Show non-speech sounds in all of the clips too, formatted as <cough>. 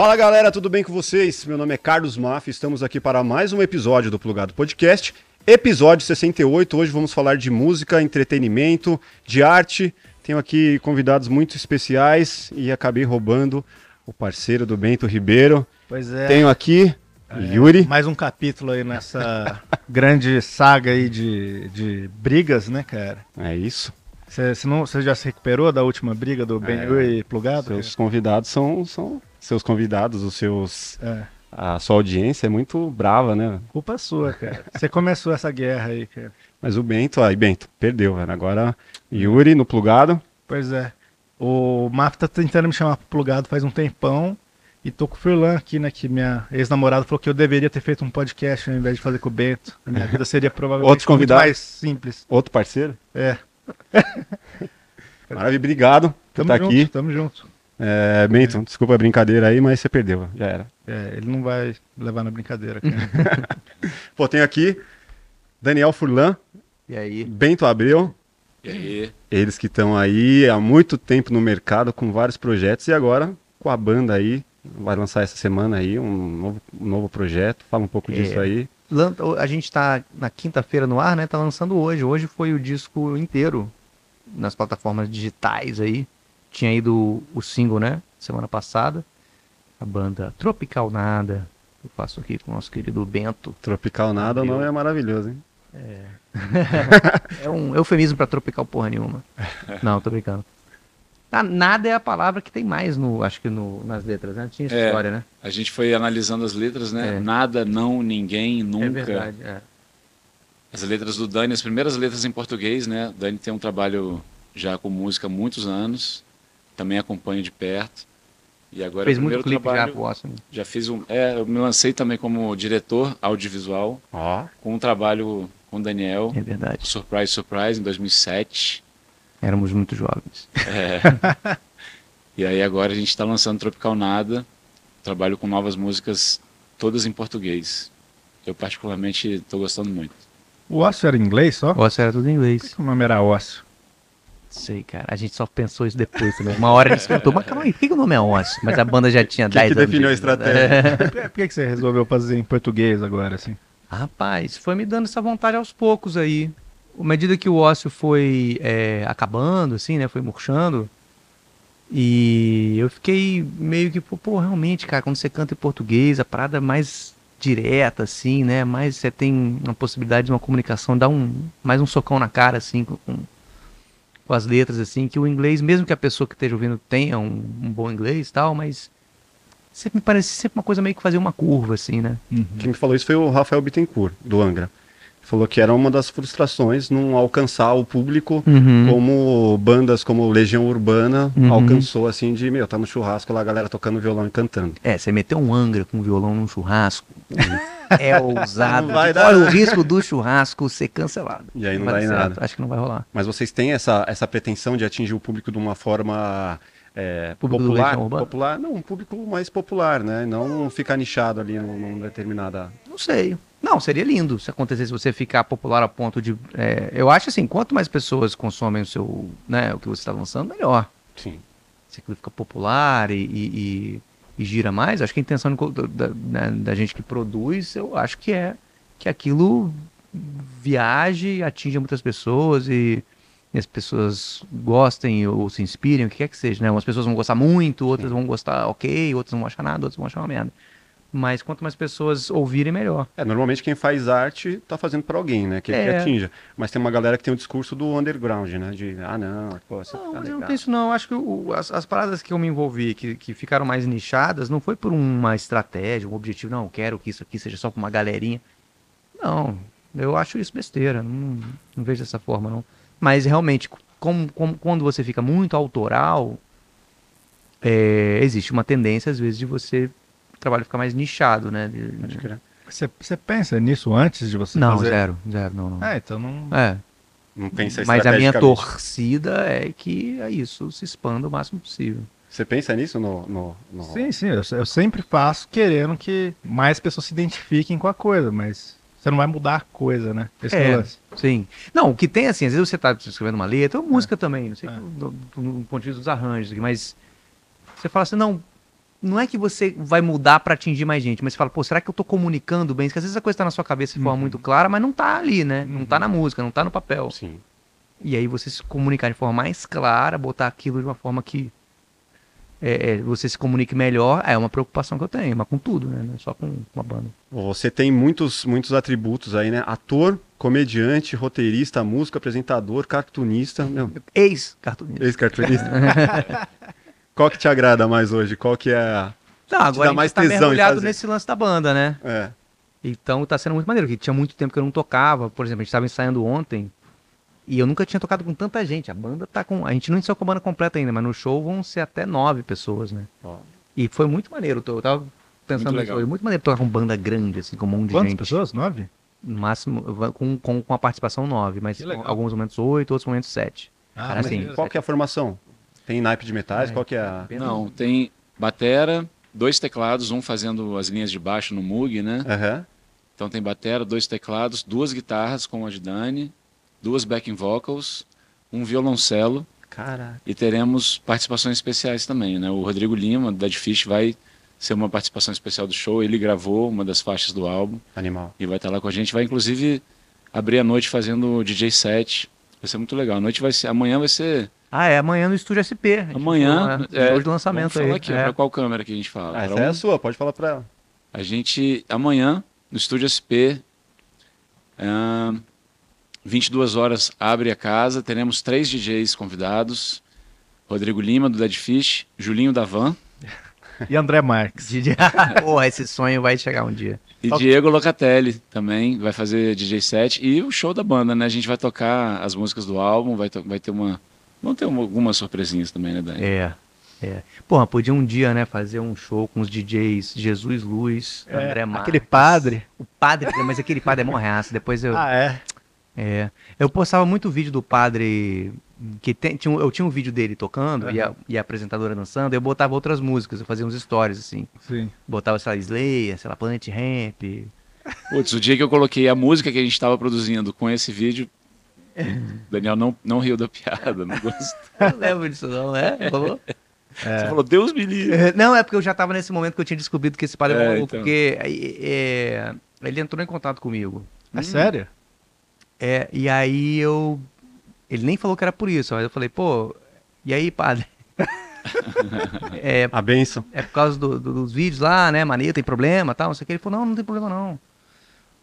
Fala galera, tudo bem com vocês? Meu nome é Carlos Maff, estamos aqui para mais um episódio do Plugado Podcast, episódio 68. Hoje vamos falar de música, entretenimento, de arte. Tenho aqui convidados muito especiais e acabei roubando o parceiro do Bento Ribeiro. Pois é. Tenho aqui É, Yuri. Mais um capítulo aí nessa <laughs> grande saga aí de, de brigas, né, cara? É isso. Você já se recuperou da última briga do Ben É, Yuri plugado? Seus convidados são, são seus convidados, os seus É, a sua audiência é muito brava, né? culpa sua, cara. Você começou essa guerra aí, cara. Mas o Bento, aí Bento, perdeu, velho. Agora Yuri no plugado. Pois é. O Maf tá tentando me chamar pro plugado faz um tempão. E tô com o Furlan aqui, né? Que minha ex-namorada falou que eu deveria ter feito um podcast ao invés de fazer com o Bento. A minha vida seria provavelmente Outros muito convidados? mais simples. Outro parceiro. É. <laughs> Maravilha, obrigado por Tamo estar junto, aqui. tamo junto. É, Bento, desculpa a brincadeira aí, mas você perdeu, já era. É, ele não vai levar na brincadeira, cara. <laughs> Pô, tenho aqui Daniel Furlan, E aí? Bento Abreu, E aí? eles que estão aí há muito tempo no mercado com vários projetos e agora com a banda aí, vai lançar essa semana aí um novo, um novo projeto. Fala um pouco É. disso aí. A gente tá na quinta-feira no ar, né? Tá lançando hoje. Hoje foi o disco inteiro nas plataformas digitais aí. Tinha ido o single, né? Semana passada. A banda Tropical Nada. Eu faço aqui com o nosso querido Bento. Tropical nada, o nome é maravilhoso, hein? <laughs> É um eufemismo pra tropical porra nenhuma. <laughs> Não, tô brincando. Ah, Nada é a palavra que tem mais no, acho que no, nas letras, né? Tinha essa É. história, né? A gente foi analisando as letras, né? É. Nada, não, ninguém, nunca. É verdade. É. As letras do Dani, as primeiras letras em português, né? O Dani tem um trabalho já com música há muitos anos. Também acompanho de perto. E agora Fez é o muito clipe já trabalho. pro Awesome. Já fiz um. É, eu me lancei também como diretor audiovisual, Ó, com um trabalho com o Daniel. É verdade. Surprise, Surprise, em 2007. Éramos muito jovens. É. <laughs> e aí agora a gente está lançando Tropical Nada, trabalho com novas músicas, todas em português. Eu particularmente estou gostando muito. O ócio era em inglês só? Por Ócio era tudo em inglês. que o nome era ócio? Sei, cara. A gente só pensou isso depois também. Uma hora a gente se perguntou, mas calma aí, por que, o nome é Ócio? Mas a banda já tinha <laughs> que 10 que anos. definiu a estratégia? Por que- por que você resolveu fazer em português agora, assim? Rapaz, foi me dando essa vontade aos poucos aí. À medida que o ócio foi é, acabando, assim, né? Foi murchando. E eu fiquei meio que, pô, pô, realmente, cara, quando você canta em português, a parada é mais direta, assim, né? Mais você tem uma possibilidade de uma comunicação, dá um mais um socão na cara, assim, com, com, as letras, assim, que o inglês, mesmo que a pessoa que esteja ouvindo tenha um, um bom inglês e tal, mas sempre me parece sempre uma coisa meio que fazer uma curva, assim, né? Quem me falou isso foi o Rafael Bittencourt, do Angra. Falou que era uma das frustrações não alcançar o público Uhum. como bandas como Legião Urbana Uhum. alcançou, assim, de, meu, tá no churrasco lá, a galera tocando violão e cantando. É, você meter um Angra com violão num churrasco <laughs> é ousado. Não vai dar Olha o nada. risco do churrasco ser cancelado. E aí não vai dá em dar nada. Acho que não vai rolar. Mas vocês têm essa, essa pretensão de atingir o público de uma forma é, popular? Popular? Não, um público mais popular, né? Não ficar nichado ali num, num determinada... Não sei. Não, seria lindo se acontecesse você ficar popular a ponto de. é, eu acho assim, quanto mais pessoas consomem o seu, né, o que você está lançando, melhor. Sim. Se aquilo fica popular e, e, e- gira mais, acho que a intenção do- da, né, da gente que produz, eu acho que é que aquilo viaje, atinja muitas pessoas e, e as pessoas gostem ou se inspirem, o que quer que seja, né? Umas pessoas vão gostar muito, outras vão gostar ok, outras não vão achar nada, outras vão achar uma merda. Mas quanto mais pessoas ouvirem, melhor. É, normalmente quem faz arte tá fazendo pra alguém, né? Que, que É. atinja. Mas tem uma galera que tem o discurso do underground, né? De, ah, não, pô, você Não, tá mas eu não tenho isso não. Eu Acho que o- as, as paradas que eu me envolvi, que, que ficaram mais nichadas, não foi por uma estratégia, um objetivo, não, eu quero que isso aqui seja só pra uma galerinha. Não, eu acho isso besteira, não, não vejo dessa forma, não. Mas realmente, como, como- quando você fica muito autoral, é, existe uma tendência, às vezes, de você trabalho ficar mais nichado, né? Você, você pensa nisso antes de você não, fazer? zero, zero, não, não. É, então não... É, Não pensa mas a minha torcida é que é isso, se expanda o máximo possível. Você pensa nisso no... no, no- Sim, sim, eu, eu sempre faço querendo que mais pessoas se identifiquem com a coisa, mas você não vai mudar a coisa, né? Esse é, É. lance. Sim. Não, o que tem assim, às vezes você tá escrevendo uma letra, ou música também, não sei, É. do, do, do ponto de vista dos arranjos, aqui, mas você fala assim, não, não é que você vai mudar pra atingir mais gente, mas você fala, pô, será que eu tô comunicando bem? Porque às vezes a coisa tá na sua cabeça de forma Uhum. muito clara, mas não tá ali, né? Não tá na música, não tá no papel. Sim. E aí você se comunicar de forma mais clara, botar aquilo de uma forma que é, é, você se comunique melhor, é uma preocupação que eu tenho, mas com tudo, né? Não é só com, com a banda. Você tem muitos, muitos atributos aí, né? Ator, comediante, roteirista, músico, apresentador, cartunista. Ex-cartunista. ex-cartunista. <laughs> Qual que te agrada mais hoje? Qual que é a... Não, dá agora a mais gente tá tesão nesse lance da banda, né? É. Então tá sendo muito maneiro, porque tinha muito tempo que eu não tocava. Por exemplo, a gente tava ensaiando ontem e eu nunca tinha tocado com tanta gente. A banda tá com. A gente não ensaiou com a banda completa ainda, mas no show vão ser até nove pessoas, né? Ó. E foi muito maneiro. Eu tava pensando Muito legal. hoje. Muito maneiro tocar com banda grande, assim, com um monte de Quantas gente. pessoas? Nove? No máximo, com, com, com a participação nove, mas alguns momentos oito, outros momentos sete. Ah, Cara, Mas assim, qual que é a formação? Tem naipe de metais? É. Qual que é a... Não, tem batera, dois teclados, um fazendo as linhas de baixo no Moog, né? Aham. Então tem batera, dois teclados, duas guitarras com a de Dani, duas backing vocals, um violoncelo Caraca. e teremos participações especiais também, né? O Rodrigo Lima, da Dead Fish, vai ser uma participação especial do show. Ele gravou uma das faixas do álbum Animal. e vai estar lá com a gente. Vai inclusive abrir a noite fazendo o DJ set. Vai ser muito legal. A noite vai ser, amanhã vai ser Ah, é amanhã no Estúdio SP. Amanhã. falou, né? é, show de lançamento vamos falar aí. aqui, é. para qual câmera que a gente fala? Ah, Pra essa é um? a sua, pode falar pra ela. A gente, amanhã, no Estúdio SP, ahn, 22 horas, abre a casa. Teremos três DJs convidados. Rodrigo Lima, do Dead Fish, Julinho da Van E André Marques. <laughs> <laughs> Porra, esse sonho vai chegar um dia. e Toca- Diego Locatelli também vai fazer DJ set. E o show da banda, né? A gente vai tocar as músicas do álbum, vai, vai ter uma... Vão ter uma- algumas surpresinhas também, né, Dani? É, é. Porra, podia um dia, né, fazer um show com os DJs Jesus Luz, É, André Marques. aquele padre. O padre, mas aquele padre é morraço. Depois eu. Ah, é? É. Eu postava muito vídeo do padre. Que tem, tinha, eu tinha um vídeo dele tocando e, a, e a apresentadora dançando, eu botava outras músicas, eu fazia uns stories, assim. Sim. Botava, sei lá, Slayer, sei lá, Planet Ramp. Putz, o dia que eu coloquei a música que a gente estava produzindo com esse vídeo, Daniel não, não riu da piada, não gostou. <laughs> Não lembro disso, não, né? Falou? Você falou, Deus me livre. É, Não, é porque eu já tava nesse momento que eu tinha descobrido que esse padre é, É, maluco, então. porque é, é, ele entrou em contato comigo. É sério? É, e aí eu. Ele nem falou que era por isso, mas eu falei, pô, e aí, padre? <laughs> é, A benção. é por causa do- do- dos vídeos lá, né? Maneiro, tem problema tal, não sei o que. Ele falou, não, não tem problema não.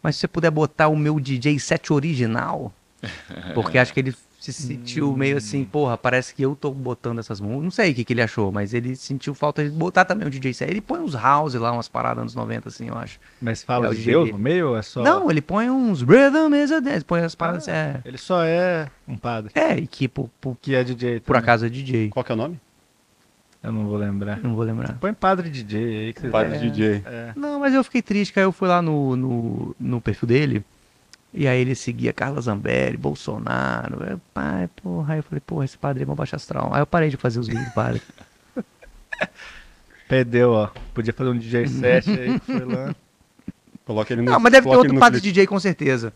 Mas se você puder botar o meu DJ set original, <laughs> porque acho que ele se sentiu meio assim, porra, parece que eu tô botando essas músicas. Não sei o que, que ele achou, mas ele sentiu falta de botar também o DJ set. Ele põe uns house lá, umas paradas anos 90, assim, eu acho. Mas fala É o de DJ Deus no meio ou é só... Não, ele põe uns rhythm is a dance, põe as paradas assim, é. Ele só é um padre. É, e que por, por, Que é DJ por também. acaso é DJ. Qual que é o nome? Eu não vou lembrar. Não vou lembrar. Põe padre DJ aí que vocês Padre é. DJ. É. Não, mas eu fiquei triste, que aí eu fui lá no, no, no perfil dele, e aí ele seguia Carla Zambelli, Bolsonaro, eu, pai, porra, aí eu falei, porra, esse padre é mó baixo astral. Aí eu parei de fazer os vídeos do padre. <laughs> Perdeu, ó. Podia fazer um DJ set aí que <laughs> foi lá. Coloca ele no Não, mas deve ter outro padre clipe. DJ com certeza.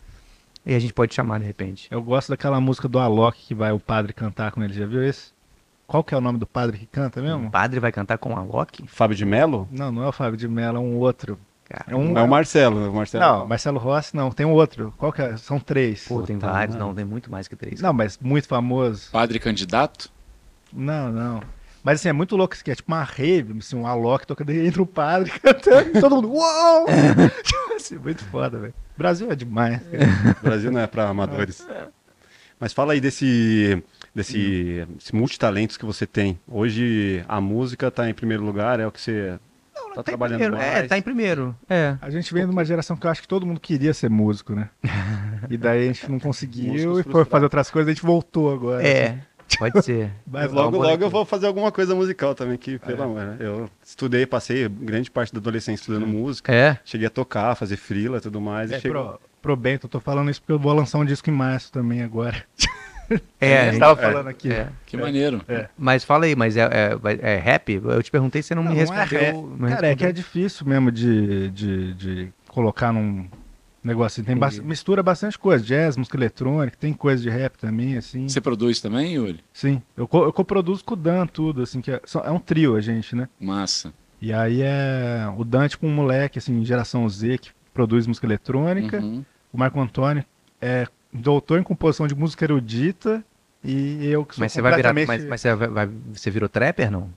E a gente pode chamar de repente. Eu gosto daquela música do Alok que vai o padre cantar com ele. Já viu esse? Qual que é o nome do padre que canta mesmo? O padre vai cantar com a Loki? Fábio de Mello? Não, não é o Fábio de Mello, é um outro. Cara, É um... É o Marcelo. O Marcelo. Não, Marcelo Rossi não, tem um outro. Qual que é? São três. pô, tem vários, não, tem muito mais que três. Não, mas muito famoso. Padre candidato? Não, não. Mas assim, é muito louco isso aqui. É tipo uma rave, assim, um Alok tocando e entra o padre cantando todo mundo. Uou! <laughs> <laughs> assim, muito foda, velho. Brasil é demais. cara. <laughs> Brasil não é para amadores. Mas fala aí desse, desse, desse multitalentos que você tem. Hoje a música tá em primeiro lugar, é o que você tá Tá trabalhando primeiro. mais. É, tá em primeiro. É. A gente vem de uma geração que eu acho que todo mundo queria ser músico, né? <laughs> E daí a gente não conseguiu e foi fazer outras coisas, a gente voltou agora. assim. É, pode ser. <laughs> Mas Logo, Vamos logo aqui. eu vou fazer alguma coisa musical também, que, pelo amor, né? Eu estudei, passei grande parte da adolescência estudando música. É. Cheguei a tocar, fazer frila e tudo mais. É, e chegou... pro, pro Bento, eu tô falando isso porque eu vou lançar um disco em março também agora. <laughs> É, a gente tava falando aqui. é. Que maneiro. Mas fala aí, mas é, é, é rap? Eu te perguntei, você não, me Não, não é respondeu. rap. não Cara, é que é difícil mesmo de, de, de colocar num negócio assim. Tem bas- mistura bastante coisa, jazz, música eletrônica, tem coisa de rap também, assim. Você produz também, Yuri? Sim, eu, co eu coproduzo com o Dan tudo, assim, que é, é um trio a gente, né? Massa. E aí é o Dante com um moleque, assim, geração Z, que produz música eletrônica. Uhum. O Marco Antônio é doutor em composição de música erudita. E eu que sou Mas você vai virar. completamente... Mas, mas você, vai, vai- você virou trapper, não?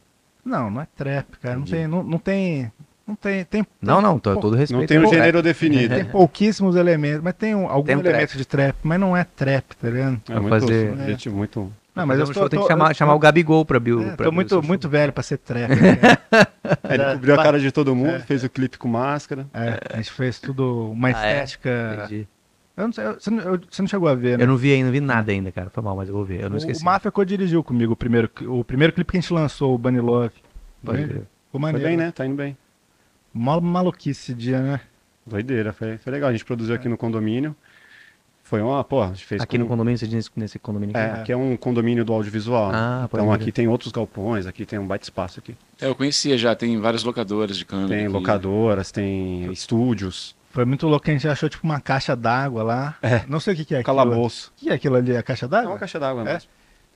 Não, não é trap, cara. Não tem, não, não tem... Não tem... tem Não, não, tô, todo respeito. Não tem um gênero definido. Tem pouquíssimos elementos, mas tem um, algum Tem um trap. elemento de trap, mas não é trap, tá ligado? É Vou muito, fazer- gente, muito. Não, mas eu tô, tem que chamar, eu chamar o Gabigol pra Bill. É, pra tô abrir o muito, muito velho pra ser trap. <laughs> né? É, ele cobriu a cara de todo mundo, É. fez o clipe com máscara. É, a gente fez tudo, uma Ah, é? estética. Entendi. Eu não sei, você, não, eu- você não chegou a ver, né? Eu não vi ainda, não vi nada ainda, cara. Foi mal, mas eu vou ver. Eu não o, esqueci. o Mafia co-dirigiu comigo o primeiro, o primeiro clipe que a gente lançou, o Bunny Love. Pode Né? crer. Ficou Foi maneiro. bem, né? Tá indo bem. Mó maluquice esse dia, né? Doideira, foi, foi legal. A gente produziu aqui no condomínio. Foi uma, pô, a gente fez. Aqui com- no condomínio, você diz nesse condomínio É, aqui? aqui é um condomínio do audiovisual. né? Ah, pode Então crer. aqui tem outros galpões, aqui tem um baita espaço aqui. É, eu conhecia já, tem várias locadoras de câmera. Tem aqui. locadoras, tem estúdios, Foi muito louco que a gente achou tipo uma caixa d'água lá. É. Não sei o que, que é aquilo. calabouço. O que é aquilo ali? A caixa É d'água? uma caixa d'água É? mesmo.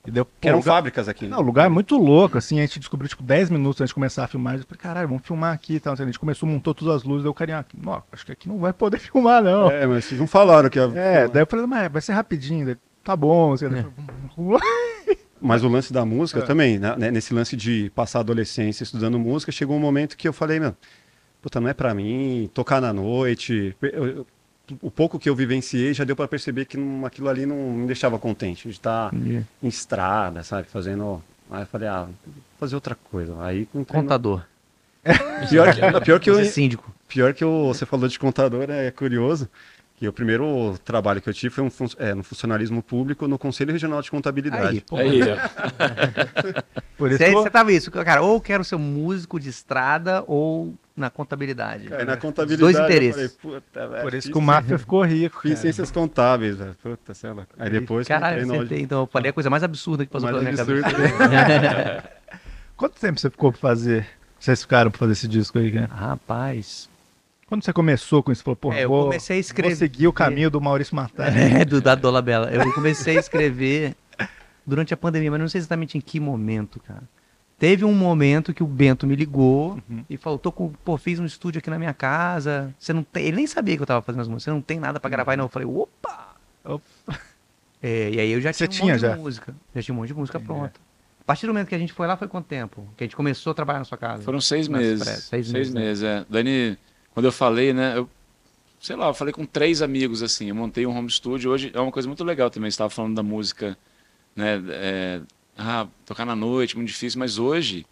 E deu, Que eram lugar- fábricas aqui. né? Não, o lugar é muito louco, assim, a gente descobriu, tipo, 10 minutos antes de começar a filmar, eu falei, caralho, vamos filmar aqui e tal, a gente começou, montou todas as luzes, deu o carinha aqui, não, acho que aqui não vai poder <laughs> filmar, não. É, mas vocês não falaram que ia... É, daí eu falei, mas vai ser rapidinho, daí, tá bom, assim, lá. <laughs> Mas o lance da música É. também, né? né, Nesse lance de passar a adolescência estudando música, chegou um momento que eu falei, meu, puta, não é pra mim, tocar na noite. eu- eu- o pouco que eu vivenciei já deu pra perceber que não- aquilo ali não me deixava contente, de estar Entendi. em estrada, sabe, fazendo. Aí eu falei, ah, vou fazer outra coisa. Aí entrei no- Contador. <laughs> Pior que, pior que eu, Você é síndico. Pior que o- você falou de contador, é curioso. Que o primeiro trabalho que eu tive foi um, fun- é, no funcionalismo público no Conselho Regional de Contabilidade. Aí, pô. Aí, ó. <laughs> Por isso Você, que eu- você tava isso, cara, ou quero ser músico de estrada ou na contabilidade. Aí na Os contabilidade. dois interesses. falei, Puta, velho, por isso que o Máfia ficou rico, Fiz cara. ciências contábeis, velho. Puta, sei lá. Aí depois Caralho, acertei. Então eu falei a coisa mais absurda que passou Mais pela minha absurdo. cabeça. <laughs> Quanto tempo você ficou pra fazer, vocês ficaram pra fazer esse disco aí, cara? Rapaz. Quando você começou com isso, falou, pô, É, eu vou, comecei a escrever. vou seguir o caminho do Maurício Matar. <laughs> É, do da Dola Bela. Eu comecei a escrever durante a pandemia, mas não sei exatamente em que momento, cara. Teve um momento que o Bento me ligou Uhum. e falou: tô com, pô, fiz um estúdio aqui na minha casa. Você não tem. Ele nem sabia que eu tava fazendo as músicas. Você não tem nada pra gravar, não. Eu falei, opa! Opa. <laughs> É, e aí eu já Você tinha um tinha monte já? de música. Já tinha um monte de música Entendi. pronta. A partir do momento que a gente foi lá, foi quanto tempo? Que a gente começou a trabalhar na sua casa? Foram seis meses. seis Seis, meses, né? meses, é. Dani, quando eu falei, né, eu, sei lá, eu falei com três amigos, assim, eu montei um home studio, hoje é uma coisa muito legal também, você estava falando da música, né, é, ah, tocar na noite, muito difícil, mas hoje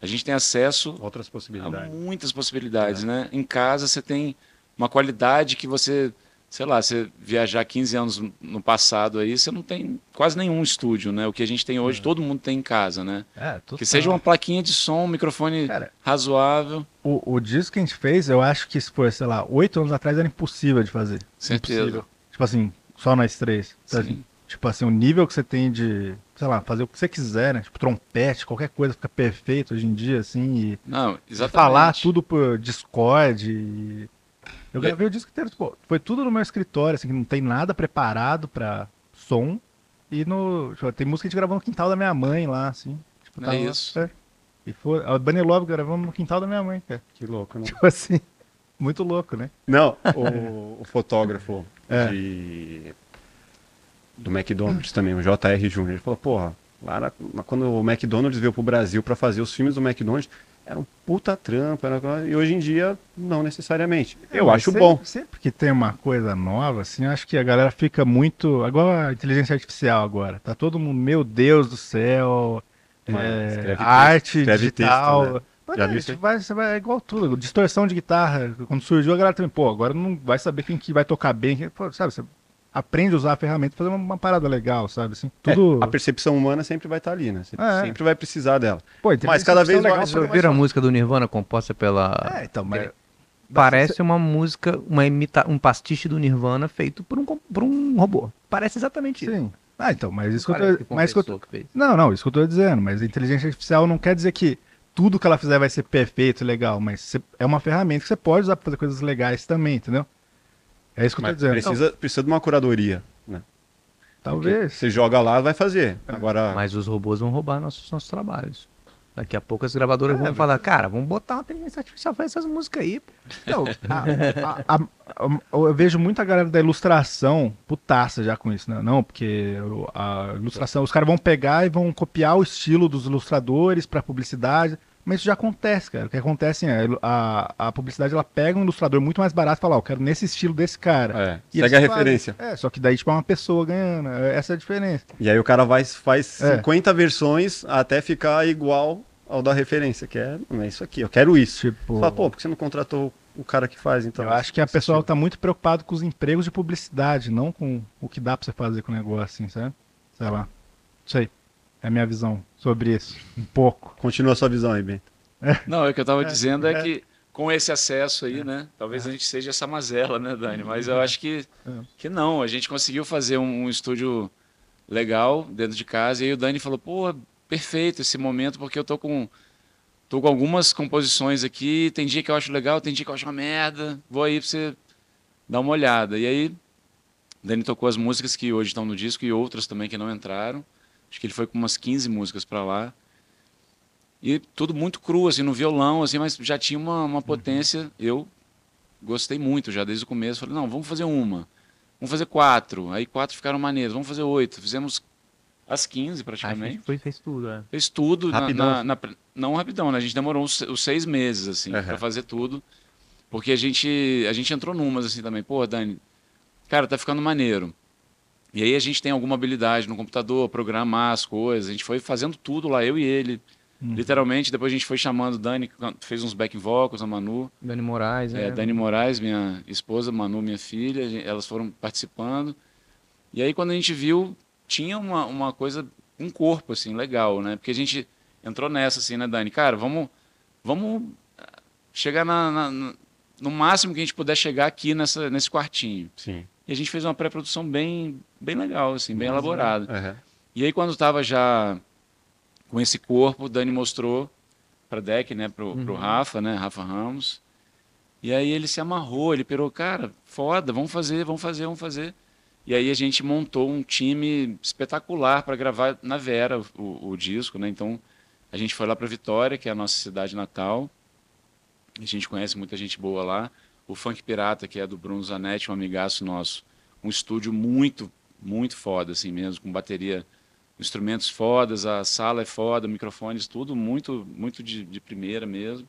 a gente tem acesso Outras possibilidades. muitas possibilidades, né? Em casa você tem uma qualidade que você, sei lá, você viajar 15 anos no passado aí, você não tem quase nenhum estúdio, né? O que a gente tem hoje, todo mundo tem em casa, né? É. Que seja uma plaquinha de som, um microfone Cara, razoável. o, o disco que a gente fez, eu acho que se for, sei lá, oito anos atrás era impossível de fazer. Certeza. Impossível. Tipo assim, só nós três. sabe? Sim. Tipo assim, o nível que você tem de, sei lá, fazer o que você quiser, né? Tipo, trompete, qualquer coisa fica perfeito hoje em dia, assim, e Não, exatamente. falar tudo por Discord. E... Eu gravei o disco inteiro, tipo, foi tudo no meu escritório, assim, que não tem nada preparado pra som. E no. tipo, tem música que a gente gravou no quintal da minha mãe lá, assim. Tipo, É tava- isso. é. E foi. A Bunny Love gravamos no quintal da minha mãe, cara. Que louco, né? Tipo assim. <laughs> Muito louco, né? Não, <laughs> o, o fotógrafo É. de, do McDonald's também, o JR Júnior, ele falou, porra, lá quando o McDonald's veio pro Brasil para fazer os filmes do McDonald's, era um puta trampo, era, e hoje em dia, não necessariamente. Eu Mas acho sempre- bom. Sempre que tem uma coisa nova, assim, eu acho que a galera fica muito. Igual a inteligência artificial agora. Tá todo mundo, meu Deus do céu. É, texto, arte digital. texto, né? Mas Já é, isso aí? vai, é igual tudo. Distorção de guitarra. Quando surgiu, a galera também, pô, agora não vai saber quem que vai tocar bem. quem- pô, sabe, você aprende a usar a ferramenta e fazer uma, uma parada legal, sabe? Assim, É, tudo. a percepção humana sempre vai estar ali, né? Você É. sempre vai precisar dela. Pô, Mas cada vez é mais- Vocês ouviram a música do Nirvana composta pela. É, então, mas. Parece uma música, uma imita... um pastiche do Nirvana feito por um, por um robô. Parece exatamente isso. Sim. Ah, então, mas isso que eu tô. Mas isso que eu que fez. Não, não, isso que eu tô dizendo, mas a inteligência artificial não quer dizer que tudo que ela fizer vai ser perfeito e legal, mas você- é uma ferramenta que você pode usar pra fazer coisas legais também, entendeu? É isso que eu tô Mas dizendo. precisa, precisa de uma curadoria, né? Talvez. Você joga lá, vai fazer. Agora, Mas os robôs vão roubar nossos, nossos trabalhos. Daqui a pouco as gravadoras vão falar, cara, vamos botar uma inteligência artificial pra essas músicas aí. pô." Então, a- a- a- a- eu vejo muita galera da ilustração putaça já com isso, né? Não, porque a ilustração, os caras vão pegar e vão copiar o estilo dos ilustradores pra publicidade. Mas isso já acontece, cara. O que acontece é a, a publicidade ela pega um ilustrador muito mais barato e fala, ó, eu quero nesse estilo desse cara. É, segue a fazem. referência. É, só que daí, tipo, é uma pessoa ganhando. é- Essa é a diferença. E aí o cara vai, faz É. 50 versões até ficar igual ao da referência, que é, "Não, é isso aqui, eu quero isso. Tipo. Você fala, pô, por que você não contratou o cara que faz, então? eu acho que a pessoa tá muito preocupada com os empregos de publicidade, não com o que dá pra você fazer com o negócio, assim, sabe? Sei lá. Isso aí. É a minha visão sobre isso. Um pouco. Continua a sua visão aí, Bento. Não, o que eu estava dizendo é que com esse acesso aí, né? Talvez a gente seja essa mazela, né, Dani? Mas eu acho que, É. que não. A gente conseguiu fazer um, um estúdio legal dentro de casa. E aí o Dani falou, pô, perfeito esse momento, porque eu tô com, tô com algumas composições aqui. Tem dia que eu acho legal, tem dia que eu acho uma merda. Vou aí pra você dar uma olhada. E aí, o Dani tocou as músicas que hoje estão no disco e outras também que não entraram. Acho que ele foi com umas 15 músicas para lá. E tudo muito cru, assim, no violão, assim, mas já tinha uma, uma potência. Eu gostei muito já desde o começo. Falei, não, vamos fazer uma. Vamos fazer quatro. Aí quatro ficaram maneiras. Vamos fazer oito. Fizemos as 15 A gente praticamente. foi, fez tudo, é. Fez tudo. na- Rapidão. na- na- não rapidão, né? A gente demorou os, os seis meses, assim, Uhum. para fazer tudo. Porque a gente, a gente entrou numas, assim, também. Pô, Dani, cara, tá ficando maneiro. E aí a gente tem alguma habilidade no computador, programar as coisas. A gente foi fazendo tudo lá, eu e ele. Literalmente, depois a gente foi chamando o Dani, fez uns back vocals, a Manu. Dani Moraes, É, é. Dani Moraes, minha esposa, Manu, minha filha, a gen- elas foram participando. E aí, quando a gente viu, tinha uma, uma coisa, um corpo, assim, legal, né? Porque a gente entrou nessa, assim, né, Dani? Cara, vamos, vamos ah, chegar na, na- na- no máximo que a gente puder chegar aqui nessa, nesse quartinho. Sim. E a gente fez uma pré-produção bem, bem legal, assim, bem elaborada. Uhum. E aí, quando estava já com esse corpo, o Dani mostrou para Deck, né, pro, pro Rafa, né, Rafa Ramos. E aí ele se amarrou, ele pirou, cara, foda, vamos fazer, vamos fazer, vamos fazer. E aí a gente montou um time espetacular para gravar na Vera o, o disco, né? Então a gente foi lá para Vitória, que é a nossa cidade natal. A gente conhece muita gente boa lá. O Funk Pirata, que é do Bruno Zanetti, um amigaço nosso. Um estúdio muito, muito foda, assim mesmo, com bateria, instrumentos fodas, a sala é foda, microfones, tudo muito, muito de, de primeira mesmo.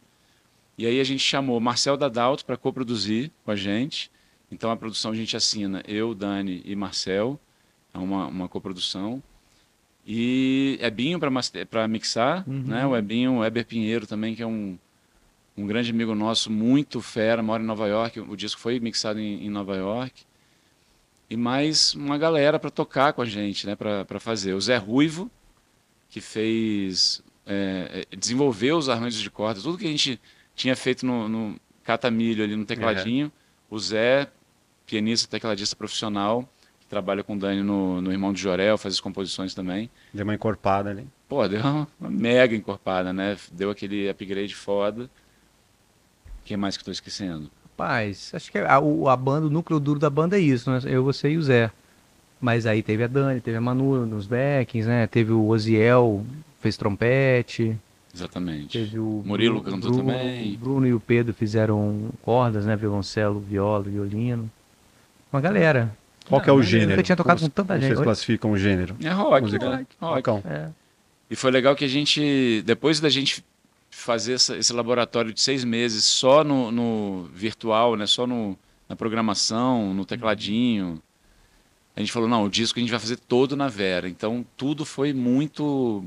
E aí a gente chamou Marcel Dadalto para coproduzir com a gente. Então a produção a gente assina eu, Dani e Marcel. É uma, uma coprodução. E Ebinho para mixar, né? O Ebinho, o Eber Pinheiro também, que é um, um grande amigo nosso, muito fera, mora em Nova York. O disco foi mixado em, em Nova York. E mais uma galera para tocar com a gente, né? Para fazer. O Zé Ruivo, que fez. é, é, desenvolveu os arranjos de cordas, tudo que a gente tinha feito no, no catamilho ali no tecladinho. O Zé, pianista, tecladista profissional, que trabalha com o Dani no, no Irmão de Jorel, faz as composições também. Deu uma encorpada ali. Pô, deu uma mega encorpada, né? Deu aquele upgrade foda. O que mais que eu tô esquecendo? Rapaz, acho que a, o- a banda, o núcleo duro da banda é isso, né? Eu, você e o Zé. Mas aí teve a Dani, teve a Manu nos backings, né? Teve o Oziel, fez trompete. Exatamente. Teve o Murilo Bruno- cantou Bruno- também. O Bruno e o Pedro fizeram cordas, né? Violoncelo, viola, violino. Uma galera. Qual que é o Eu gênero? nunca tinha tocado Como com tanta Vocês gente. Oi? classificam o gênero? É rock, Música. né? Rock. Rockão. É. E foi legal que a gente, depois da gente fazer essa- esse laboratório de seis meses só no, no virtual, né? só no, na programação, no tecladinho, a gente falou, não, o disco a gente vai fazer todo na Vera. Então tudo foi muito...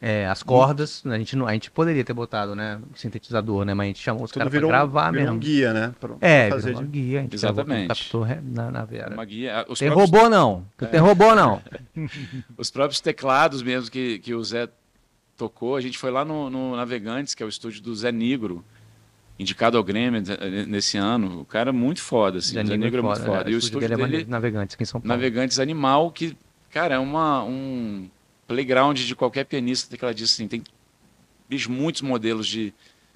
É, as cordas, a gente, não, a gente poderia ter botado, né? Sintetizador, né? Mas a gente chamou os Tudo caras pra virou, um- gravar virou um mesmo. guia, né? Pra, É, pra fazer virou uma de- guia, a gente Exatamente. Captou na, na Vera. Uma guia. Os Tem próprios, robô não. Tem robô não. <laughs> os próprios teclados mesmo que, que o Zé tocou, a gente foi lá no, no Navegantes, que é o estúdio do Zé Negro, indicado ao Grêmio eh, nesse ano. O cara é muito foda, assim. Zé o Zé Negro é muito né? foda. E o estúdio dele é dele maneiro, Navegantes aqui em São Paulo. Navegantes Animal, que, cara, é uma, um playground de qualquer pianista tecladista, assim, tem bicho, muitos modelos de,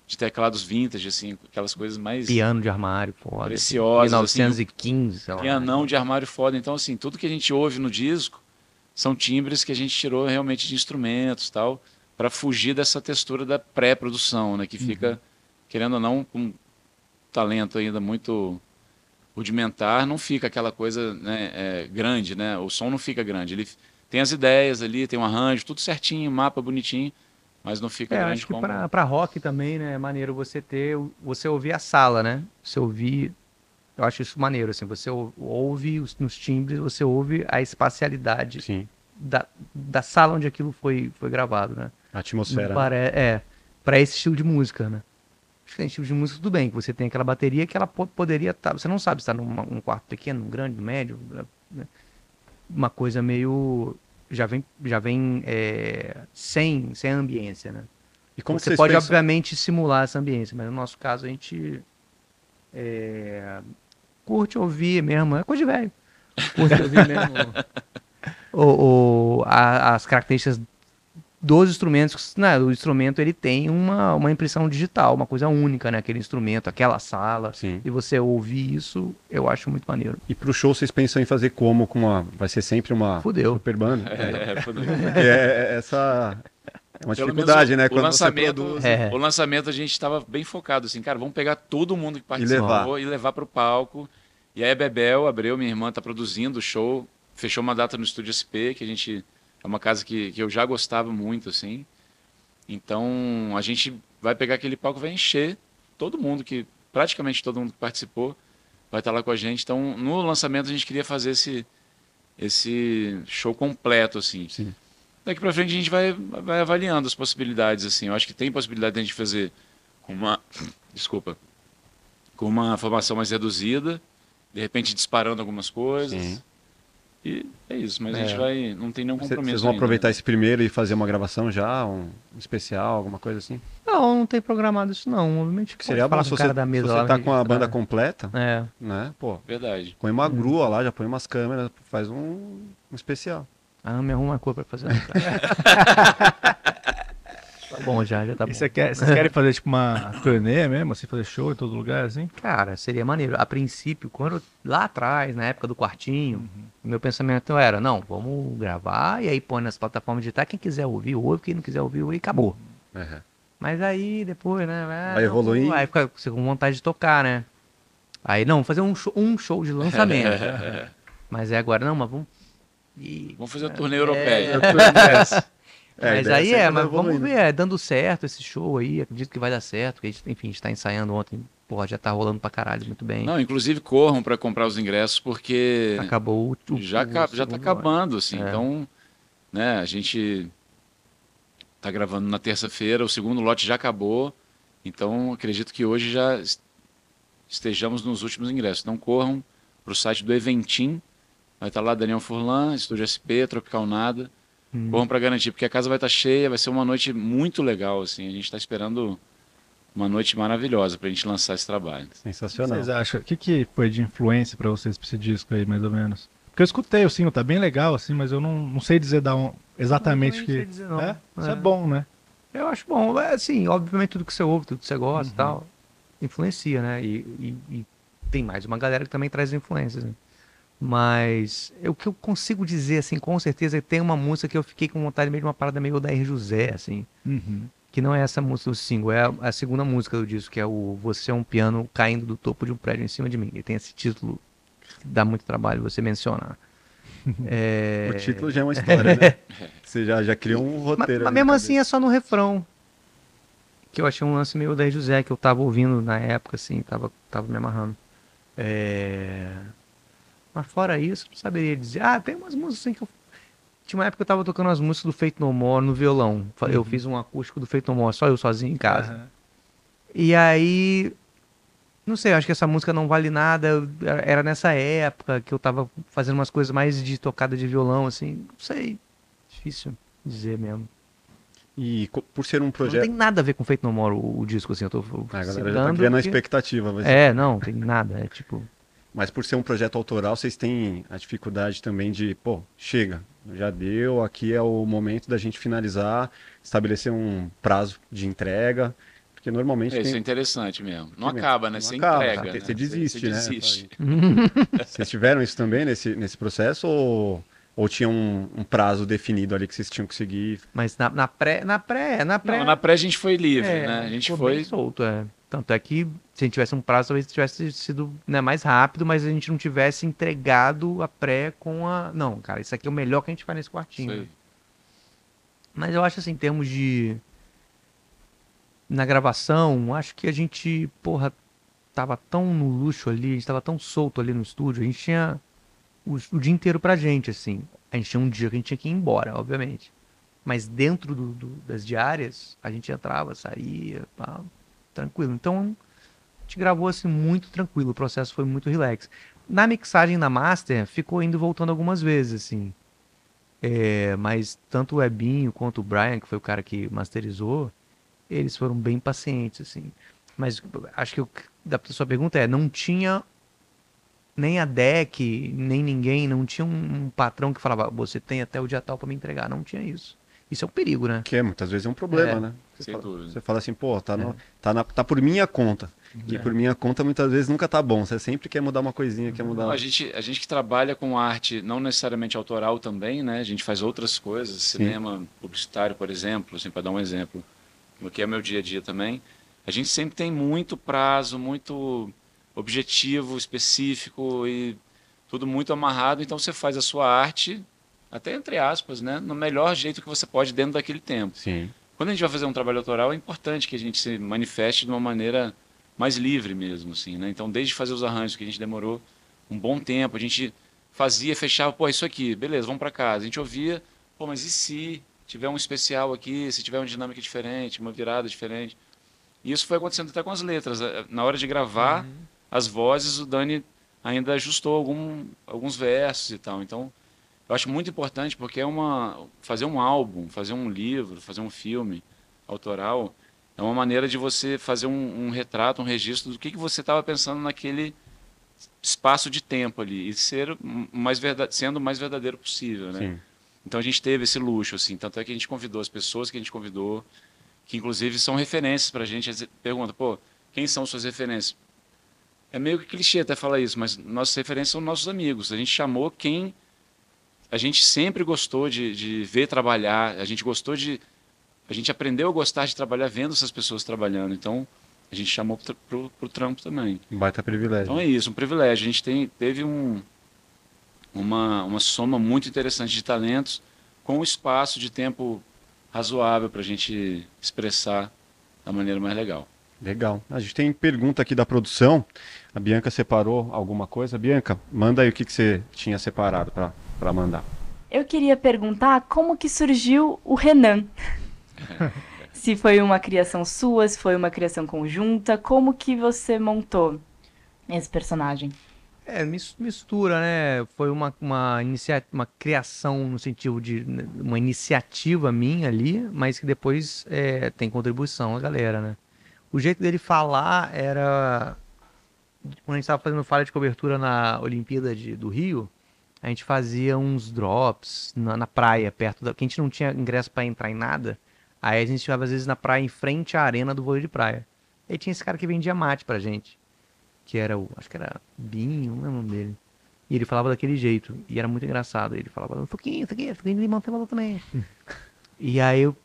de teclados vintage, assim, aquelas coisas mais Piano de armário, foda. preciosas, assim, 1915, sei lá. pianão de armário foda. Então, assim, tudo que a gente ouve no disco são timbres que a gente tirou realmente de instrumentos tal, para fugir dessa textura da pré-produção, né? Que fica, querendo ou não, com talento ainda muito rudimentar, não fica aquela coisa né, é, grande, né? O som não fica grande. Ele tem as ideias ali, tem um arranjo, tudo certinho, mapa bonitinho, mas não fica É, grande acho que como... pra rock também, né, é maneiro você ter, você ouvir a sala, né? Você ouvir, eu acho isso maneiro, assim, você ou- ouve os- nos timbres, você ouve a espacialidade Sim. da, da sala onde aquilo foi, foi gravado, né? A atmosfera. Não pare- É, pra esse estilo de música, né? Acho que tem estilo de música tudo bem, que você tem aquela bateria que ela po- poderia estar, você não sabe se está num um quarto pequeno, num grande, num médio, né? uma coisa meio já vem já vem é, sem sem ambiência, né? E como você pode pensam- obviamente simular essa ambiência, mas no nosso caso a gente é, curte ouvir mesmo, é coisa de velho. Curte ouvir mesmo <laughs> o, o- a- as características dos instrumentos, né? O instrumento ele tem uma, uma impressão digital, uma coisa única, né? Aquele instrumento, aquela sala. Sim. E você ouvir isso, eu acho muito maneiro. E pro show vocês pensam em fazer como? Com uma... Vai ser sempre uma Fudeu. super banda? É, é, Porque é, é essa é uma Pelo dificuldade, menos né? o Quando lançamento- você produz. É. O lançamento a gente estava bem focado, assim, cara, vamos pegar todo mundo que participou levar. e levar para o palco. E aí a Bebel, Abreu, minha irmã, tá produzindo o show, fechou uma data no Estúdio SP, que a gente é uma casa que, que eu já gostava muito, assim. Então a gente vai pegar aquele palco, e vai encher todo mundo que praticamente todo mundo que participou vai estar lá com a gente. Então no lançamento a gente queria fazer esse esse show completo, assim. Sim. Daqui para frente a gente vai, vai avaliando as possibilidades, assim. Eu acho que tem possibilidade de a gente fazer com uma, <coughs> desculpa, com uma formação mais reduzida, de repente disparando algumas coisas. Sim. E é isso, mas a É. gente vai, não tem nenhum compromisso. Vocês vão ainda. aproveitar esse primeiro e fazer uma gravação já, um especial, alguma coisa assim? Não, não tem programado isso não. Obviamente Que seria bom se você, cara da se mesa você lá, tá com a banda completa, É. né? Pô, Verdade. põe uma grua lá, já põe umas câmeras, faz um, um especial. Ah, não me arruma uma cor pra fazer. <laughs> <laughs> tá bom já, já tá bom. E você quer, vocês querem fazer tipo uma turnê mesmo, assim, fazer show em todo lugar, assim? Cara, seria maneiro. A princípio, quando lá atrás, na época do quartinho, meu pensamento era, não, vamos gravar e aí põe nas plataformas digitais, quem quiser ouvir, ouve, quem não quiser ouvir, ouve e acabou. É. Mas aí depois, né? ah, Vai não, evoluir. Aí fica com vontade de tocar, né? Aí não, fazer um show, um show de lançamento. <laughs> mas é agora, não, mas vamos. E- Vamos fazer a turnê europeia. É, <laughs> a mas ideia aí é, mas vamos ver, é, dando certo esse show aí, acredito que vai dar certo, porque a gente, enfim, a gente tá ensaiando ontem, porra, já tá rolando pra caralho muito bem. Não, inclusive corram para comprar os ingressos, porque Acabou o, já, o já tá acabando, assim. É. Então, né, a gente tá gravando na terça-feira, o segundo lote já acabou. Então, acredito que hoje já es- estejamos nos últimos ingressos. Então, corram para o site do Eventim. Vai estar lá Daniel Furlan, Estúdio SP, Tropical Nada. Hum. Corram para garantir, porque a casa vai estar cheia, vai ser uma noite muito legal, assim. A gente está esperando uma noite maravilhosa para a gente lançar esse trabalho. Sensacional. Vocês acham? O que, que foi de influência pra vocês pra esse disco aí, mais ou menos? Porque eu escutei o single, tá bem legal, assim, mas eu não, não sei dizer da on- exatamente o Não que. sei dizer, não. É? Isso é É. bom, né? Eu acho bom. É, assim, obviamente tudo que você ouve, tudo que você Uhum. gosta e tal, influencia, né? E, e- e tem mais uma galera que também traz influências. né? Mas o que eu consigo dizer, assim, com certeza, é que tem uma música que eu fiquei com vontade meio de uma parada meio da R. José, assim. Uhum. Que não é essa música do single, é a, a segunda música do disco, que é o Você é um piano caindo do topo de um prédio em cima de mim. E tem esse título que dá muito trabalho você mencionar. <laughs> É... O título já é uma história, né? <laughs> Você já, já criou um Mas, roteiro. mas ali mesmo assim é só no refrão. Que eu achei um lance meio da José, que eu tava ouvindo na época, assim, tava, tava me amarrando. É... Mas fora isso, não saberia dizer. Ah, tem umas músicas assim que eu. Tinha uma época que eu tava tocando as músicas do Feito No More no violão. Eu fiz um acústico do Feito No More, só eu sozinho em casa. Aham. E aí. Não sei, acho que essa música não vale nada. era- nessa época que eu tava fazendo umas coisas mais de tocada de violão, assim. Não sei. Difícil dizer mesmo. E por ser um Não projeto. tem nada a ver com Feito No More o, o disco, assim. Eu tô A galera já tá criando a expectativa. ser- É, não, tem nada. É tipo. Mas por ser um projeto autoral, vocês têm a dificuldade também de, pô, chega, já deu, aqui é o momento da gente finalizar, estabelecer um prazo de entrega, porque normalmente É, isso é tem... interessante mesmo. Não Tem acaba, né? não Você acaba, entrega. você- né? você desiste, né? desiste. <laughs> Vocês tiveram isso também nesse, nesse processo ou, Ou tinha um, um prazo definido ali que vocês tinham que seguir? Mas na, na pré, na pré, na pré. Não, na pré a gente foi livre, é, né? A gente foi. bem solto, é. Tanto é que se a gente tivesse um prazo, talvez tivesse sido né, mais rápido, mas a gente não tivesse entregado a pré com a. Não, cara, isso aqui é o melhor que a gente faz nesse quartinho. Sei. Mas eu acho assim, em termos de. Na gravação, acho que a gente, porra, tava tão no luxo ali, a gente tava tão solto ali no estúdio, a gente tinha o, o dia inteiro pra gente, assim. A gente tinha um dia que a gente tinha que ir embora, obviamente. Mas dentro do- do- das diárias, a gente entrava, saía, pá, tranquilo. Então, a gente gravou assim muito tranquilo, o processo foi muito relax. Na mixagem na master, ficou indo e voltando algumas vezes, assim. É, mas tanto o Ebinho quanto o Brian, que foi o cara que masterizou, eles foram bem pacientes, assim. Mas acho que o que- da sua pergunta é, não tinha nem a deck, nem ninguém, não tinha um, um patrão que falava, você tem até o dia tal para me entregar. Não tinha isso. Isso é um perigo, né? Que é, muitas vezes é um problema, É, né? Você sem fala, dúvida. você fala assim, pô, tá, no- tá, na- tá por minha conta. E por minha conta muitas vezes nunca tá bom. Você sempre quer mudar uma coisinha, quer mudar. Não, a, gente, a gente que trabalha com arte, não necessariamente autoral também, né? A gente faz outras coisas, cinema publicitário, por exemplo, assim, para dar um exemplo, o que é meu dia a dia também. A gente sempre tem muito prazo, muito objetivo específico e tudo muito amarrado. Então você faz a sua arte, até entre aspas, né? No melhor jeito que você pode dentro daquele tempo. Sim. Quando a gente vai fazer um trabalho autoral, é importante que a gente se manifeste de uma maneira mais livre mesmo, assim, né? Então, desde fazer os arranjos, que a gente demorou um bom tempo, a gente fazia, fechava, pô, isso aqui, beleza, vamos para casa. A gente ouvia, pô, mas e se tiver um especial aqui, se tiver uma dinâmica diferente, uma virada diferente? E isso foi acontecendo até com as letras. Eh, Na hora de gravar as vozes, o Dani ainda ajustou algum, alguns versos e tal. Então, eu acho muito importante porque é uma fazer um álbum, fazer um livro, fazer um filme autoral é uma maneira de você fazer um, um retrato, um registro do que, que você estava pensando naquele espaço de tempo ali e ser mais verdade, sendo o mais verdadeiro possível, né? Sim. Então a gente teve esse luxo, assim. Tanto é que a gente convidou as pessoas que a gente convidou, que inclusive são referências pra gente. Às vezes Pergunta, pô, quem são suas referências? É meio que clichê até falar isso, mas nossas referências são nossos amigos. A gente chamou quem a gente sempre gostou de, de ver trabalhar, a gente gostou de. A gente aprendeu a gostar de trabalhar vendo essas pessoas trabalhando. Então a gente chamou pro, pro trampo também. Um baita privilégio. Então é isso, um privilégio. A gente tem, teve um, uma, uma soma muito interessante de talentos com um espaço de tempo razoável para a gente expressar da maneira mais legal. Legal. A gente tem pergunta aqui da produção. A Bianca separou alguma coisa. Bianca, manda aí o que, que você tinha separado para mandar. Eu queria perguntar como que surgiu o Renan. <laughs> se foi uma criação sua, se foi uma criação conjunta, como que você montou esse personagem? É, mis- mistura, né? Foi uma, uma, inicia uma criação no sentido de né, uma iniciativa minha ali, mas que depois é, tem contribuição a galera, né? O jeito dele falar era. Quando a gente estava fazendo falha de cobertura na Olimpíada de- do Rio, a gente fazia uns drops na, na praia, perto da. que a gente não tinha ingresso para entrar em nada. Aí a gente ficava às vezes na praia, em frente à arena do vôlei de praia. Aí tinha esse cara que vendia mate pra gente que era o. Acho que era Binho, não lembro o nome dele. E ele falava daquele jeito. E era muito engraçado. Ele falava, Fuquinho, isso aqui, Fuquinho de limão você também. <laughs> e aí eu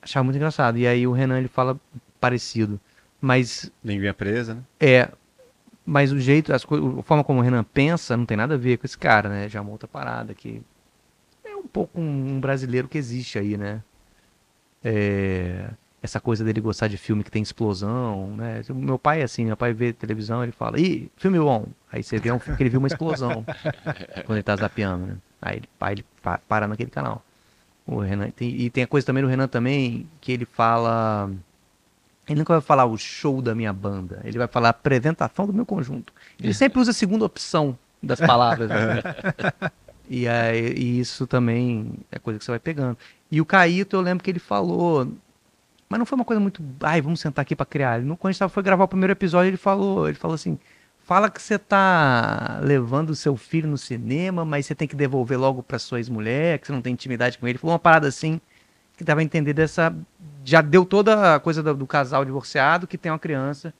achava muito engraçado. E aí o Renan ele fala parecido. Mas Linguinha presa, né? é. Mas o jeito, as a forma como o Renan pensa não tem nada a ver com esse cara, né? Já é uma outra parada que. É um pouco um, um brasileiro que existe aí, né? É, essa coisa dele gostar de filme que tem explosão, né? Meu pai é assim, meu pai vê televisão, ele fala, ih, filme bom. Aí você vê um filme que ele viu uma explosão <laughs> quando ele tá zapeando, né? Aí ele, pai, ele pa- para naquele canal. O Renan, tem- e tem a coisa também do Renan também, que ele fala. Ele nunca vai falar o show da minha banda, ele vai falar a apresentação do meu conjunto. Ele sempre usa a segunda opção das palavras. né? <laughs> e, aí, e isso também é coisa que você vai pegando. E o Caíto, eu lembro que ele falou, mas não foi uma coisa muito, ai, vamos sentar aqui pra criar. Ele, quando a gente foi gravar o primeiro episódio, ele falou, ele falou assim, fala que você tá levando o seu filho no cinema, mas você tem que devolver logo pra sua ex-mulher, que você não tem intimidade com ele. Ele falou uma parada assim, que dava a entender dessa. Já deu toda a coisa do, do casal divorciado que tem uma criança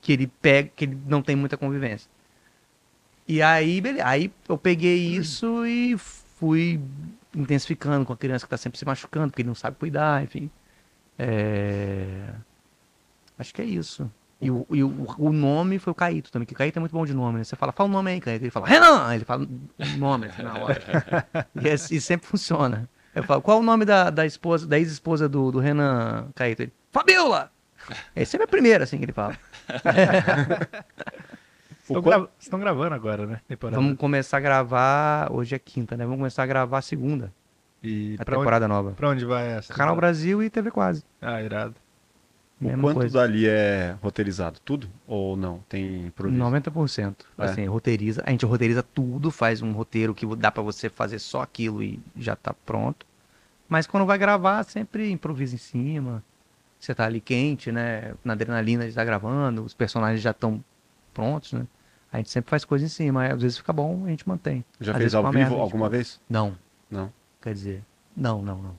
que ele pega, que ele não tem muita convivência. E aí, beleza. Aí eu peguei isso e fui intensificando com a criança que tá sempre se machucando, porque ele não sabe cuidar, enfim. É, Acho que é isso. E, o, e o, o nome foi o Caíto também, que o Caíto é muito bom de nome, né? Você fala, fala o nome aí, Caíto. Ele fala, Renan! Ele fala o nome assim, na hora. e, é- e sempre funciona. Eu falo, qual o nome da, da esposa, da ex-esposa do, do Renan Caíto? Ele, Fabiola! É sempre a primeira, assim, que ele fala. Estão gra- estão gravando agora, né? Temporada. Vamos começar a gravar, hoje é quinta, né? Vamos começar a gravar a segunda, E a pra onde, temporada nova. pra onde vai essa? Canal Brasil e TV Quase. Ah, irado. O quanto coisa. dali é roteirizado? Tudo? Ou não? Tem improviso? 90%. É. Assim, roteiriza. A gente roteiriza tudo, faz um roteiro que dá pra você fazer só aquilo e já tá pronto. Mas quando vai gravar, sempre improvisa em cima. Você tá ali quente, né? Na adrenalina de estar gravando, os personagens já estão prontos, né? A gente sempre faz coisa em cima. Às vezes fica bom, a gente mantém. Já Às fez ao vivo merda, a gente alguma vez? Não. Não. Quer dizer, não, não, não.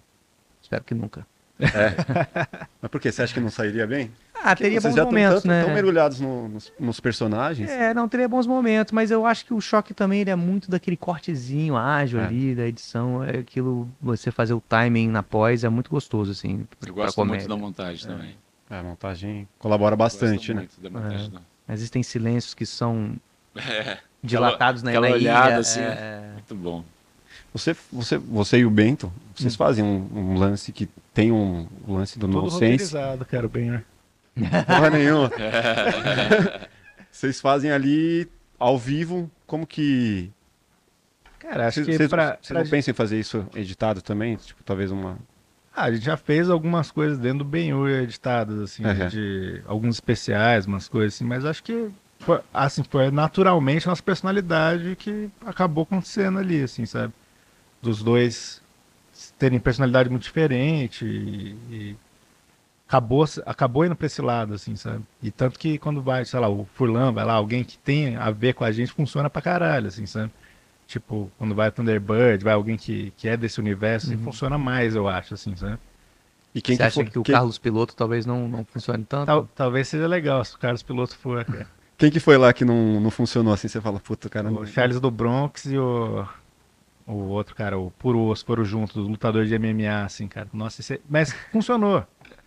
Espero que nunca. <laughs> Mas por quê? Você acha que não sairia bem? Ah, teria Vocês bons momentos, tanto- né? tão mergulhados no- nos, nos personagens. É, não teria bons momentos, mas eu acho que o choque também ele é muito daquele cortezinho ágil É. ali da edição. É aquilo, você fazer o timing na pós é muito gostoso, assim. Eu gosto comédia. muito da montagem também. É, a montagem colabora bastante, Gosto né? montagem, não. Existem silêncios que são <laughs> É, dilatados na, aquela na olhada, ilha. assim, é, muito bom. Você, você, você e o Bento, vocês fazem um, um lance que tem um, lance do Tudo nonsense. quero bem, né? Porra nenhuma. <laughs> Vocês fazem ali ao vivo, como que. Cara, acho Vocês, que vocês- pra, vocês pra não pensam em fazer isso editado também? Tipo, talvez uma. Ah, a gente já fez algumas coisas dentro do Ben-Hur editadas, assim, Uhum. de alguns especiais, umas coisas assim, mas acho que foi, assim, foi naturalmente a nossa personalidade que acabou acontecendo ali, assim, sabe? Dos dois terem personalidade muito diferente e, e acabou, acabou indo pra esse lado, assim, sabe? E tanto que quando vai, sei lá, o Furlan, vai lá, alguém que tem a ver com a gente, funciona pra caralho, assim, sabe? Tipo, quando vai Thunderbird, vai alguém que, que é desse universo, assim, funciona mais, eu acho, assim, sabe? E quem você acha foi- que o quem- Carlos Piloto talvez não, não funcione tanto? Tal- talvez seja legal se o Carlos Piloto for. cara. Quem que foi lá que não, não funcionou assim? Você fala, puta, cara. O Charles do Bronx e o, o outro cara, o Puro Osso, foram juntos, os lutadores de MMA, assim, cara. Nossa, esse é- mas funcionou.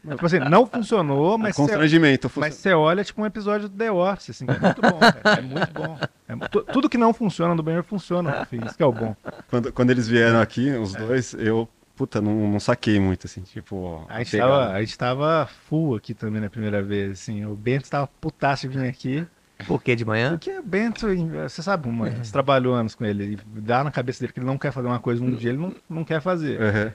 Tipo assim, não funcionou, mas você, Constrangimento. mas você olha tipo um episódio do The Office, assim, que é muito bom, cara. É muito bom. É tudo que não funciona do banheiro funciona, no fim, isso que é o bom. Quando, quando eles vieram aqui, os dois, eu, puta, não, não saquei muito, assim, tipo. A gente, pegada. tava, a gente tava full aqui também na primeira vez, assim. O Bento tava putaço de vir aqui. Por que de manhã? Porque o Bento, você sabe, mano, você trabalhou anos com ele, e dá na cabeça dele que ele não quer fazer uma coisa um dia, ele não, não quer fazer. Uhum.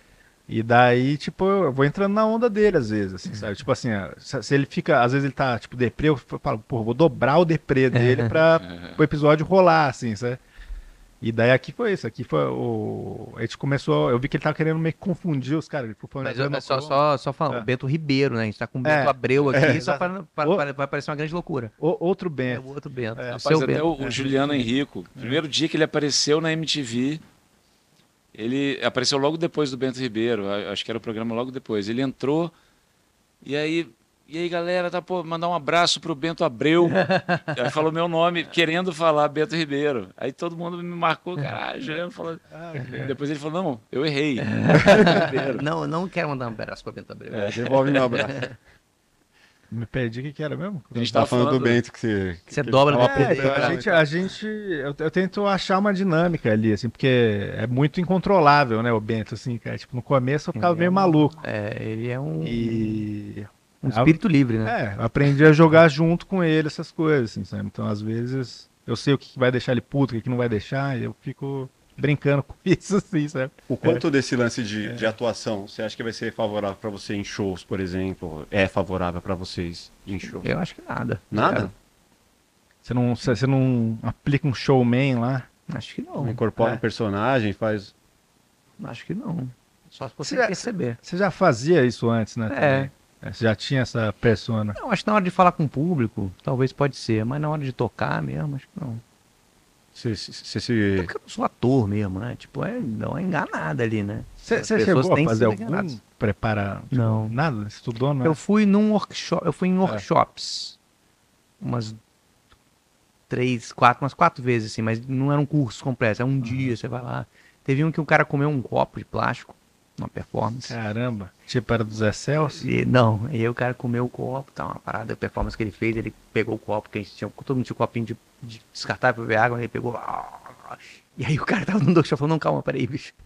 E daí, tipo, eu vou entrando na onda dele às vezes, assim, sabe? Tipo assim, se se ele fica, às vezes ele tá, tipo, deprê, eu falo, pô, vou dobrar o deprê dele pra o episódio rolar, assim, sabe? E daí aqui foi isso, aqui foi o... A gente começou, eu vi que ele tava querendo meio que confundir os caras, ele ficou falando... Mas eu- só, Colombo. só, só falando, É. Bento Ribeiro, né? A gente tá com o Bento É. Abreu aqui, É, só para, para- O- para- vai parecer uma grande loucura. O- outro É Bento. o outro Bento. É. o Rapaz, seu até Bento. o, Juliano Henrico, primeiro dia que ele apareceu na MTV, ele apareceu logo depois do Bento Ribeiro, acho que era o programa logo depois. Ele entrou e aí, e aí galera, tá pô, mandar um abraço pro Bento Abreu. <laughs> aí falou meu nome, querendo falar Bento Ribeiro. Aí todo mundo me marcou, caralho, Juliano falou. Depois ele falou: "Não, eu errei". <laughs> Bento Ribeiro. Não, eu não quero mandar um abraço pra Bento Abreu. É, devolve meu abraço. <laughs> Me perdi, o que que era mesmo? A gente tava falando do Bento que você. Você que dobra tava É, então, a gente, a gente eu, eu tento achar uma dinâmica ali, assim, porque é muito incontrolável, né, o Bento, assim, cara. Tipo, no começo eu ficava Ele é meio um- maluco. É, ele é um, E. um espírito livre, né? É, eu aprendi a jogar junto com ele essas coisas, assim, sabe? Então, às vezes, eu sei o que vai deixar ele puto, o que não vai deixar, e eu fico brincando <laughs> com isso, assim, sabe? O quanto desse lance de, de atuação você acha que vai ser favorável pra você em shows, por exemplo? É favorável pra vocês em shows? Eu acho que nada. Nada? Você não, você você não aplica um showman lá. É, acho que não. Incorpora É. um personagem, faz. Acho que não. Só se você Você já- perceber. Você já fazia isso antes, né? É. também? É, Você já tinha essa persona. Não, acho que na hora de falar com o público, talvez pode ser, mas na hora de tocar mesmo, acho que não. Você, você, você É se. porque eu não sou ator mesmo, né? Tipo, é dar uma enganada ali, né? Você chegou a fazer algum enganadas. prepara? tipo, Não. Nada? Estudou, não? Eu fui num workshop, eu fui em workshops umas três, quatro, umas quatro vezes, assim, mas não era um curso completo, é um dia, você vai lá, Teve um que o cara comeu um copo de plástico numa performance. Caramba. Tipo, era do Zé Celso? E, não, e aí o cara comeu o copo, tá, uma parada, a performance que ele fez, ele pegou o copo, que a gente tinha, todo mundo tinha um copinho de, de descartável pra beber água, ele pegou. E aí o cara tava no doce, falou, não, calma, peraí, bicho. <laughs>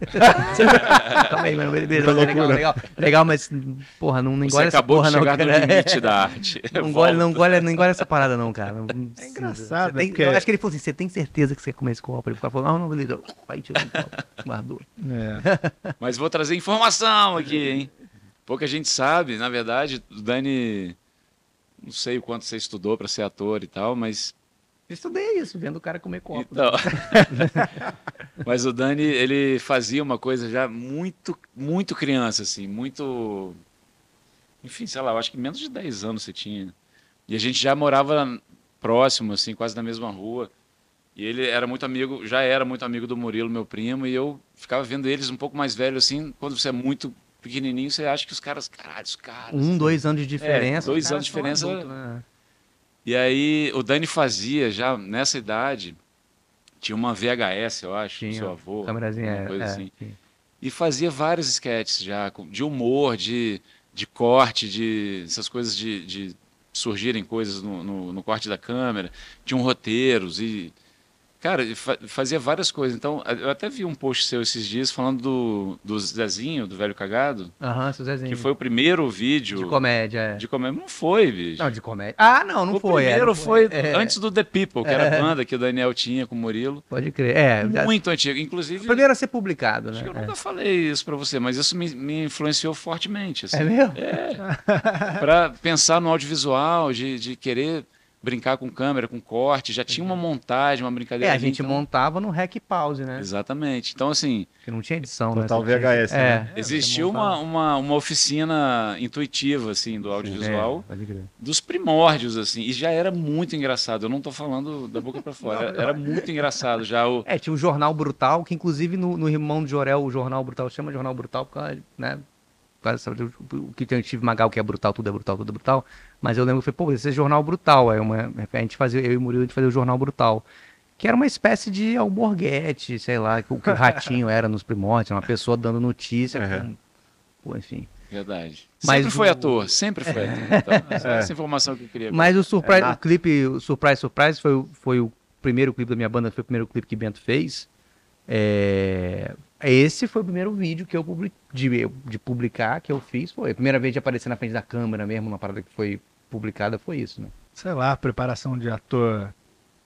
calma aí, mano, beleza, Muita legal, legal, legal, mas, porra, não, não Você engole essa acabou porra de não, chegar cara. no limite da arte. <laughs> Não engole, não, engole, não engole essa parada não, cara. Não- É engraçado, tem- né? Porque- Eu acho que ele falou assim, você tem certeza que você quer comer esse copo? Ele falou, não, não, beleza. Aí tirou o copo, <laughs> guardou. É. Mas vou trazer informação aqui, hein? Pouca gente sabe, na verdade, o Dani, não sei o quanto você estudou para ser ator e tal, mas estudei isso, vendo o cara comer copo. Então, <laughs> mas o Dani, ele fazia uma coisa já muito, muito criança, assim, muito. Enfim, sei lá, eu acho que menos de 10 anos você tinha. E a gente já morava próximo, assim, quase na mesma rua. E ele era muito amigo, já era muito amigo do Murilo, meu primo, e eu ficava vendo eles um pouco mais velhos, assim, quando você é muito pequenininho, você acha que os caras, caralho, os caras. Um, dois anos de diferença. dois os caras anos de diferença- adultos, né? E aí o Dani fazia já nessa idade, tinha uma VHS, eu acho, do Tinha, seu avô, Câmerazinha, coisa é, assim. sim. E fazia vários sketches já, de humor, de, de corte, de essas coisas de, de surgirem coisas no, no, no corte da câmera, tinham roteiros e. Cara, fazia várias coisas. Então, eu até vi um post seu esses dias falando do, do Zezinho, do Velho Cagado, Aham, seu Zezinho. que foi o primeiro vídeo De comédia, é. de comédia. Não foi, bicho. Não, de comédia. Ah, não, não o foi. é, primeiro não foi, É, antes do The People, que era a banda que o Daniel tinha com o Murilo. Pode crer. É, já- Muito antigo. Inclusive, o primeiro a ser publicado, né? acho que eu É. nunca falei isso pra você, mas isso me, me influenciou fortemente. Assim, É mesmo? <laughs> Pra pensar no audiovisual, de, de querer brincar com câmera, com corte. Já tinha uma montagem, uma É, brincadeira. a ali, gente então- montava no Rec Pause, né? Exatamente. Então, assim, Porque não tinha edição, né? Total tinha- VHS, né? É. existiu você uma, uma, uma oficina intuitiva, assim, do audiovisual. É, dos primórdios, assim, e já era muito engraçado. Eu não tô falando da boca pra fora, era, era muito engraçado já o. É, tinha o Jornal Brutal, que inclusive no, no Irmão de Jorel, o Jornal Brutal chama Jornal Brutal, por causa, né? o que tem o Steve Magal, que é brutal, tudo é brutal, tudo é brutal. Mas eu lembro que foi, pô, esse é Jornal Brutal. Aí uma, a gente fazia, eu e o Murilo, a gente fazia o Jornal Brutal. Que era uma espécie de alborguete, sei lá, que o que o ratinho era nos primórdios, uma pessoa dando notícia. Uhum. com- pô, enfim. Verdade. Mas sempre foi o- ator, sempre foi ator. Então, <laughs> essa, É. essa informação que eu queria. Mas o, surprise, nato. o clipe, o Surprise Surprise foi, o- foi o primeiro clipe da minha banda, foi o primeiro clipe que Bento fez. É, Esse foi o primeiro vídeo que eu publi- de, de publicar que eu fiz. Foi a primeira vez de aparecer na frente da câmera mesmo, uma parada que foi publicada, foi isso, né? Sei lá, preparação de ator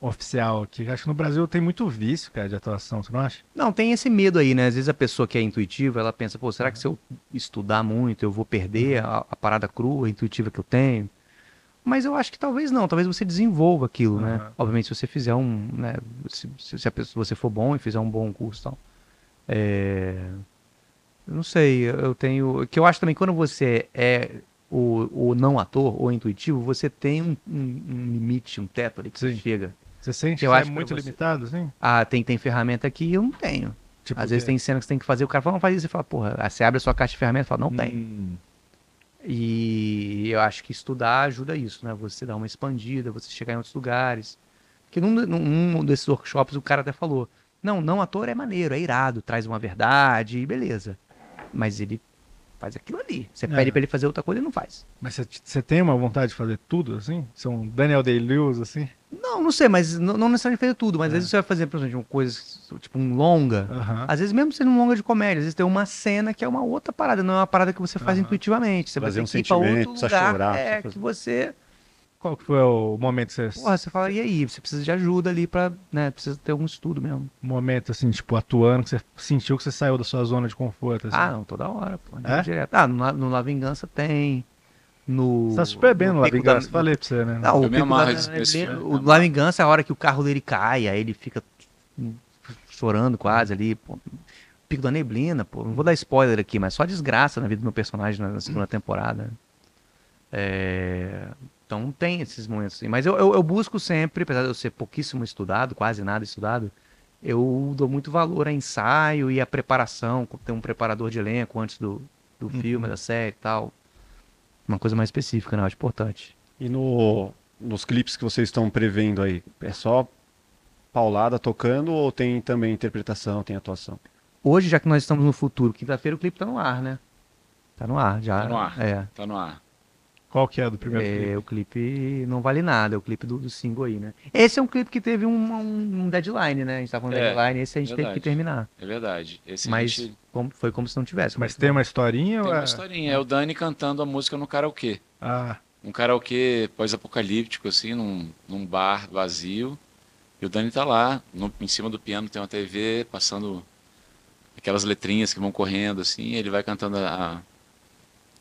oficial aqui. Acho que no Brasil tem muito vício, cara, de atuação, você não acha? Não, tem esse medo aí, né? Às vezes a pessoa que é intuitiva, ela pensa, pô, será que se eu estudar muito eu vou perder a, a parada crua, intuitiva que eu tenho? Mas eu acho que talvez não, talvez você desenvolva aquilo, né? Aham. Obviamente, se você fizer um, né? Se, se, pessoa, se você for bom e fizer um bom curso e tal. É... Eu não sei, eu tenho... Que eu acho também que quando você é o, não ator ou intuitivo, você tem um, um- um limite, um teto ali que você Sim. chega. Você sente que é que muito você- limitado, assim? Ah, tem, tem ferramenta aqui e eu não tenho. Tipo, Às vezes tem cena que você tem que fazer, o cara fala, não faz isso, você fala, porra, aí você abre a sua caixa de ferramentas e fala, não tem. Hum, E eu acho que estudar ajuda isso, né? Você dar uma expandida, você chegar em outros lugares. Porque num, num, num desses workshops o cara até falou, não, não ator é maneiro, é irado, traz uma verdade, e beleza. Mas ele faz aquilo ali. Você É. pede pra ele fazer outra coisa, ele não faz. Mas você, tem uma vontade de fazer tudo, assim? São Daniel Day-Lewis, assim? Não, não sei, mas não, não necessariamente fazer tudo, mas às vezes você vai fazer, por exemplo, uma coisa, tipo um longa. Às vezes, mesmo sendo um longa de comédia, às vezes tem uma cena que é uma outra parada, não é uma parada que você faz intuitivamente. Você Fazer vai um ter que ir pra outro lugar. chorar, é, que você. Qual que foi o momento que você... Porra, você fala, e aí? Você precisa de ajuda ali pra. né? Precisa ter algum estudo mesmo. momento, assim, tipo, atuando, que você sentiu que você saiu da sua zona de conforto, assim? Ah, não, toda hora, pô. É? Direto. Ah, no, La- no La Vingança tem. No. Você tá super bem no La Pico da- Vingança, falei pra você, né? Não, o Eu me Pico amarro da filme. O La Vingança é a hora que o carro dele cai, aí ele fica hum, chorando quase ali, pô. Pico da Neblina, pô. Não vou dar spoiler aqui, mas só desgraça na vida do meu personagem na, na segunda temporada. É, Então tem esses momentos assim. Mas eu, eu, eu busco sempre, apesar de eu ser pouquíssimo estudado, quase nada estudado, eu dou muito valor a ensaio e a preparação, ter um preparador de elenco antes do, do filme, da série e tal. Uma coisa mais específica, né? Eu acho importante. E no, nos clipes que vocês estão prevendo aí, é só paulada tocando ou tem também interpretação, tem atuação? hoje, já que nós estamos no futuro, quinta-feira o clipe tá no ar, né? Tá no ar, já. Tá no ar. É. Tá no ar. Qual que é do primeiro É, clipe? o clipe não vale nada, é o clipe do, do single aí, né? Esse é um clipe que teve um, um- um deadline, né? A gente tá falando É, deadline, esse a gente teve verdade. que terminar. É verdade. Esse Mas gente como- foi como se não tivesse. Mas tem uma historinha tem ou uma é... historinha. É o Dani cantando a música no karaokê. Ah, Um karaokê pós-apocalíptico, assim, num, num bar vazio. E o Dani tá lá, no- em cima do piano tem uma TV, passando aquelas letrinhas que vão correndo, assim. Ele vai cantando a, a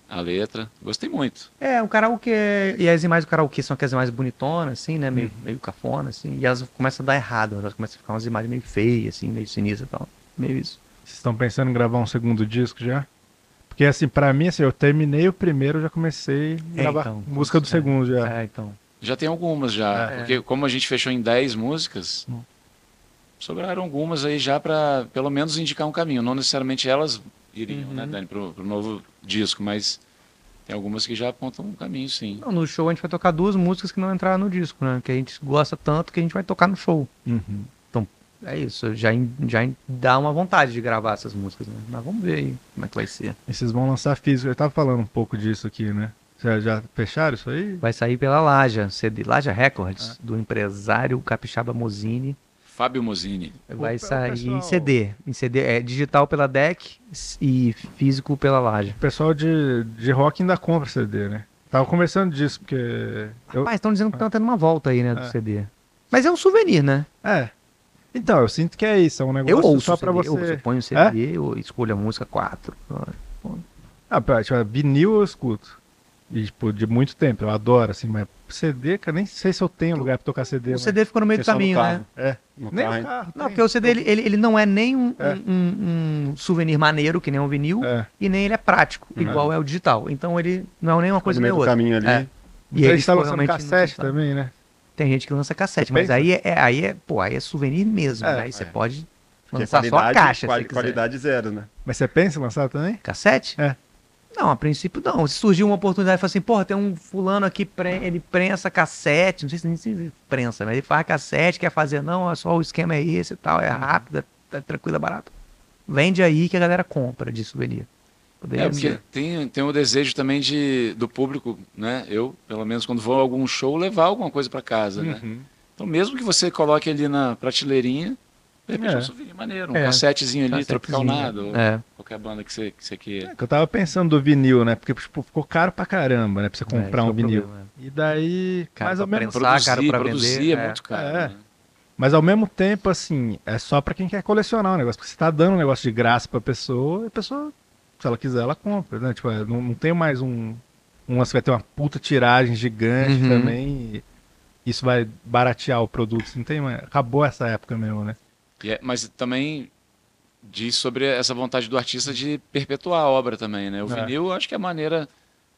letra. Gostei muito. É, o karaokê. E as imagens do karaokê são aquelas imagens bonitonas, assim, né? Uhum. Meio, meio cafona, assim. E elas começam a dar errado, elas começam a ficar umas imagens meio feias, assim, meio sinistras e tal. Meio isso. vocês estão pensando em gravar um segundo disco já? Porque assim, pra mim, assim, eu terminei o primeiro, já comecei a É, gravar então, música do é. segundo já. É, então. Já tem algumas já, É. porque como a gente fechou em 10 músicas, Hum. Sobraram algumas aí já para pelo menos indicar um caminho. Não necessariamente elas iriam, Uhum. né, Dani, pro, pro novo disco, mas tem algumas que já apontam um caminho, sim. Não, no show a gente vai tocar duas músicas que não entraram no disco, né? Que a gente gosta tanto que a gente vai tocar no show. Uhum. É isso, já, já dá uma vontade de gravar essas músicas, né? Mas vamos ver aí como é que vai ser. E vocês vão lançar físico. Eu tava falando um pouco disso aqui, né? Vocês já fecharam isso aí? Vai sair pela Laja, CD, Laja Records, do empresário Capixaba Mozini. Fábio Mosini. Vai o sair pessoal- em CD. Em CD é digital pela DEC e físico pela Laja. O pessoal de, de rock ainda compra CD, né? Tava conversando disso, porque. Eu, Rapaz, estão dizendo que tá tendo uma volta aí, né, do É. CD. Mas é um souvenir, né? é. Então, eu sinto que é isso, é um negócio Eu ouço só CD, você. eu, eu ponho o CD, eu escolho a música 4. Ah, pera, tipo, vinil eu escuto. E, tipo, de muito tempo, eu adoro, assim, mas CD, cara, nem sei se eu tenho lugar pra tocar CD. O mas- CD ficou no meio do no caminho, carro. né? É. No Nem carro, no carro. Não, tem. porque o CD ele, ele, ele não é nem um, É. um- um souvenir maneiro, que nem um vinil, É. e nem ele é prático, Uhum. igual é o digital. Então ele não é nem uma coisa no nem meio do outra. caminho ali. É. E Então, a ele gente tá ficou lançando cassete também, né? Tem gente que lança cassete, mas aí é, é- aí é, pô, aí é souvenir mesmo, É, né? Aí você é. pode lançar só a caixa, quali- se quiser. qualidade zero, né? Mas você pensa em lançar também? Cassete? É. Não, a princípio não. Se surgiu uma oportunidade, fala assim, porra, tem um fulano aqui, pre- ele prensa cassete, não sei se nem se prensa, mas ele faz cassete, quer fazer, não, é só o esquema é esse e tal, é rápido, é, tranquilo, é barato. Vende aí que a galera compra de souvenir. Poderia É, porque ser. tem, tem o desejo também de, do público, né? Eu, pelo menos, quando vou a algum show, levar alguma coisa para casa, né? Uhum. Então, mesmo que você coloque ali na prateleira, de repente É. é um souvenir maneiro, um É. cassetezinho ali, Tropical ou É. qualquer banda que você, que você queira. É que eu tava pensando do vinil, né? Porque tipo, ficou caro pra caramba, né? Pra você É, comprar é um o vinil. problema, E daí, Caro mais ou pra menos. caro pra produzir vender, é é. muito caro. É. né? Mas ao mesmo tempo, assim, é só pra quem quer colecionar o negócio. Porque você tá dando um negócio de graça pra pessoa, e a pessoa, se ela quiser, ela compra, né? Tipo, é, não, não tem mais um. Um lance que vai ter uma puta tiragem gigante Uhum. também. e isso vai baratear o produto. Não tem mais. Acabou essa época mesmo, né? E é- mas também diz sobre essa vontade do artista de perpetuar a obra também, né? O É. vinil, eu acho que é a maneira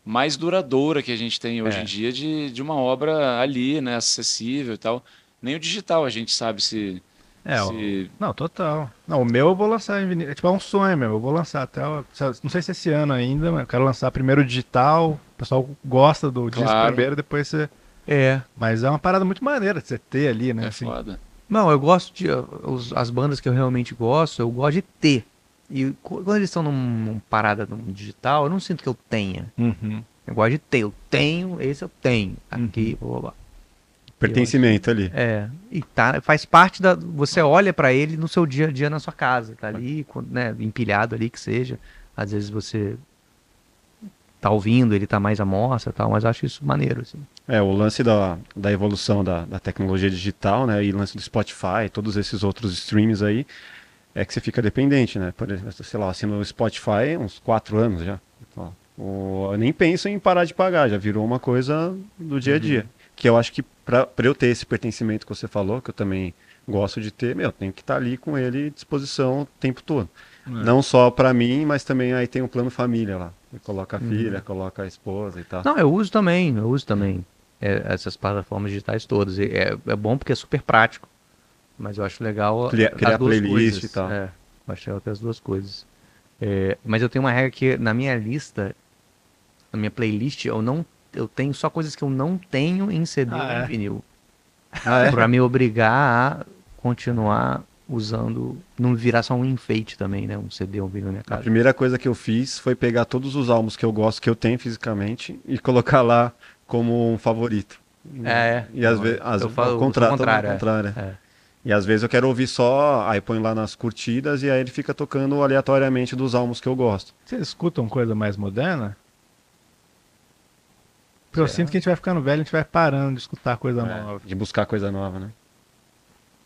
mais duradoura que a gente tem hoje É. em dia de, de uma obra ali, né? Acessível e tal. Nem o digital a gente sabe se... É, o- se... Não, total. Não, o meu eu vou lançar em vinil. É tipo é um sonho meu. Eu vou lançar até. o- Não sei se esse ano ainda, mas eu quero lançar primeiro digital. O pessoal gosta do disco Claro. primeiro, depois você. É. Mas é uma parada muito maneira de você ter ali, né? É assim. foda. Não, eu gosto de. os- as bandas que eu realmente gosto, eu gosto de ter. E quando eles estão num, num parada num digital, eu não sinto que eu tenha. Uhum. Eu gosto de ter. Eu tenho, esse eu tenho. Aqui, blá, blá, blá. Pertencimento ali. É. E tá, faz parte da. Você olha pra ele no seu dia a dia na sua casa. Tá ali, né, empilhado ali que seja. Às vezes você tá ouvindo, ele tá mais à mostra e tal, mas eu acho isso maneiro, assim. É, o lance da, da evolução da, da tecnologia digital, né, e o lance do Spotify, todos esses outros streams aí, é que você fica dependente, né? Por exemplo, sei lá, assino o Spotify uns quatro anos já. Ó, o- eu nem penso em parar de pagar, já virou uma coisa do dia a dia. Que eu acho que para eu ter esse pertencimento que você falou, que eu também gosto de ter, meu, tenho que estar ali com ele à disposição o tempo todo. Não só para mim, mas também aí tem o plano família lá. Coloca a filha, coloca a esposa e tal. Não, eu uso também, eu uso também é, essas plataformas digitais todas. E É, é bom porque é super prático. Mas eu acho legal Criar- as criar duas playlist coisas. e tal. É, eu acho legal ter as duas coisas. É, mas eu tenho uma regra que na minha lista, na minha playlist, eu não eu tenho só coisas que eu não tenho em CD Ah, ou em é? vinil. Ah, é? Pra me obrigar a continuar usando, não virar só um enfeite também, né? Um CD, um vídeo na minha A casa. primeira coisa que eu fiz foi pegar todos os álbuns que eu gosto, que eu tenho fisicamente, e colocar lá como um favorito. É, E às vezes, eu falo ao o contrário, é. contrário, é. É. E às vezes eu quero ouvir só, aí põe lá nas curtidas e aí ele fica tocando aleatoriamente dos álbuns que eu gosto. Vocês escutam coisa mais moderna? Porque eu sinto que a gente vai ficando velho, a gente vai parando de escutar coisa nova. De buscar coisa nova, né?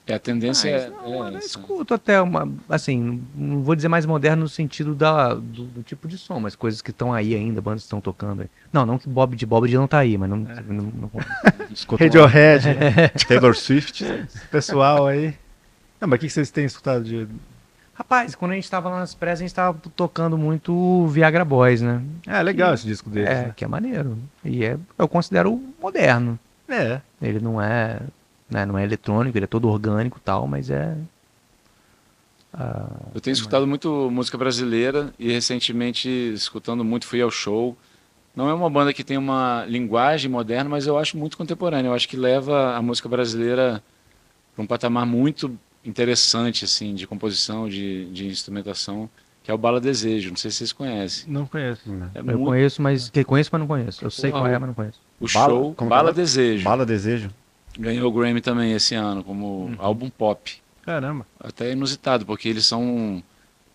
É, a tendência Ah, é, não, é eu essa. escuto até uma, assim, não vou dizer mais moderno no sentido da, do, do tipo de som, mas coisas que estão aí ainda, bandas que estão tocando aí. Não, não que Bob de Bob não tá aí, mas não, não, não- <laughs> Escuto Radiohead, <laughs> Taylor Swift. esse pessoal aí. Não, mas o que vocês têm escutado de. Rapaz, quando a gente tava lá nas pressas, a gente tava tocando muito Viagra Boys, né? É legal esse disco deles. É, né? que é maneiro. E é, eu considero moderno. É. Ele não é, né, não é eletrônico, ele é todo orgânico e tal, mas é. ah, Eu tenho escutado muito música brasileira e recentemente escutando muito fui ao show. Não é uma banda que tem uma linguagem moderna, mas eu acho muito contemporânea. Eu acho que leva a música brasileira para um patamar muito interessante assim de composição, de, de instrumentação, que é o Bala Desejo. Não sei se vocês conhecem. Não conheço. É eu muito- conheço, mas. Que conheço, mas não conheço. Eu sei Porra, qual é, mas não conheço. O Bala- show Bala é? Desejo Bala Desejo. Ganhou o Grammy também esse ano como álbum pop. Caramba. até inusitado, porque eles são,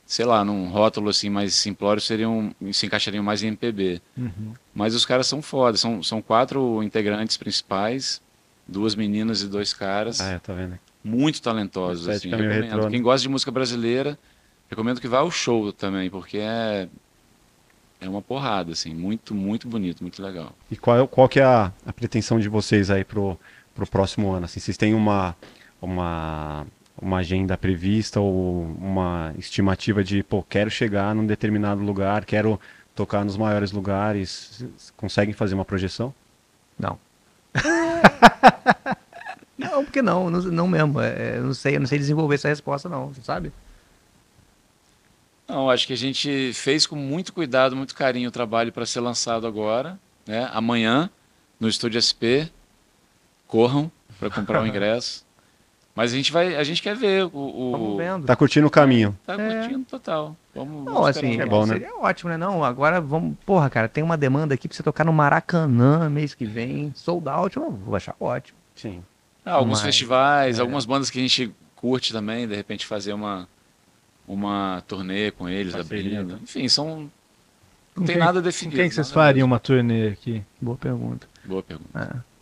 sei lá, num rótulo assim mais simplório, seriam, se encaixariam mais em MPB. Uhum. Mas os caras são foda, são, são quatro integrantes principais, duas meninas e dois caras, Ah, é, tá vendo? muito talentosos. Assim, meio recomendo. retrô, né? Quem gosta de música brasileira, recomendo que vá ao show também, porque é, é uma porrada, assim, muito, muito bonito, muito legal. E qual, qual que é a, a pretensão de vocês aí pro, pro próximo ano? Assim, vocês têm uma, uma, uma agenda prevista ou uma estimativa de, pô, quero chegar num determinado lugar, quero tocar nos maiores lugares? Vocês Conseguem fazer uma projeção? Não. <laughs> não, porque não, não, não mesmo. É, eu não sei, eu não sei desenvolver essa resposta, não, sabe? Não, acho que a gente fez com muito cuidado, muito carinho o trabalho para ser lançado agora, né? Amanhã, no Estúdio SP. Corram para comprar o <laughs> ingresso. Mas a gente vai, a gente quer ver o, o Vamos vendo. Tá curtindo o caminho? tá É. curtindo total. Vamos, Não, vamos assim. É bom, né? seria ótimo, né? Não, agora vamos. Porra, cara, tem uma demanda aqui pra você tocar no Maracanã mês que vem, sold out, eu vou achar ótimo. Sim. Ah, alguns Mas, festivais, é. algumas bandas que a gente curte também, de repente fazer uma uma turnê com eles, Parceria, abrindo. Enfim, são não Com tem quem- nada Com definido. quem que vocês fariam uma turnê aqui? Boa pergunta. Boa pergunta. É.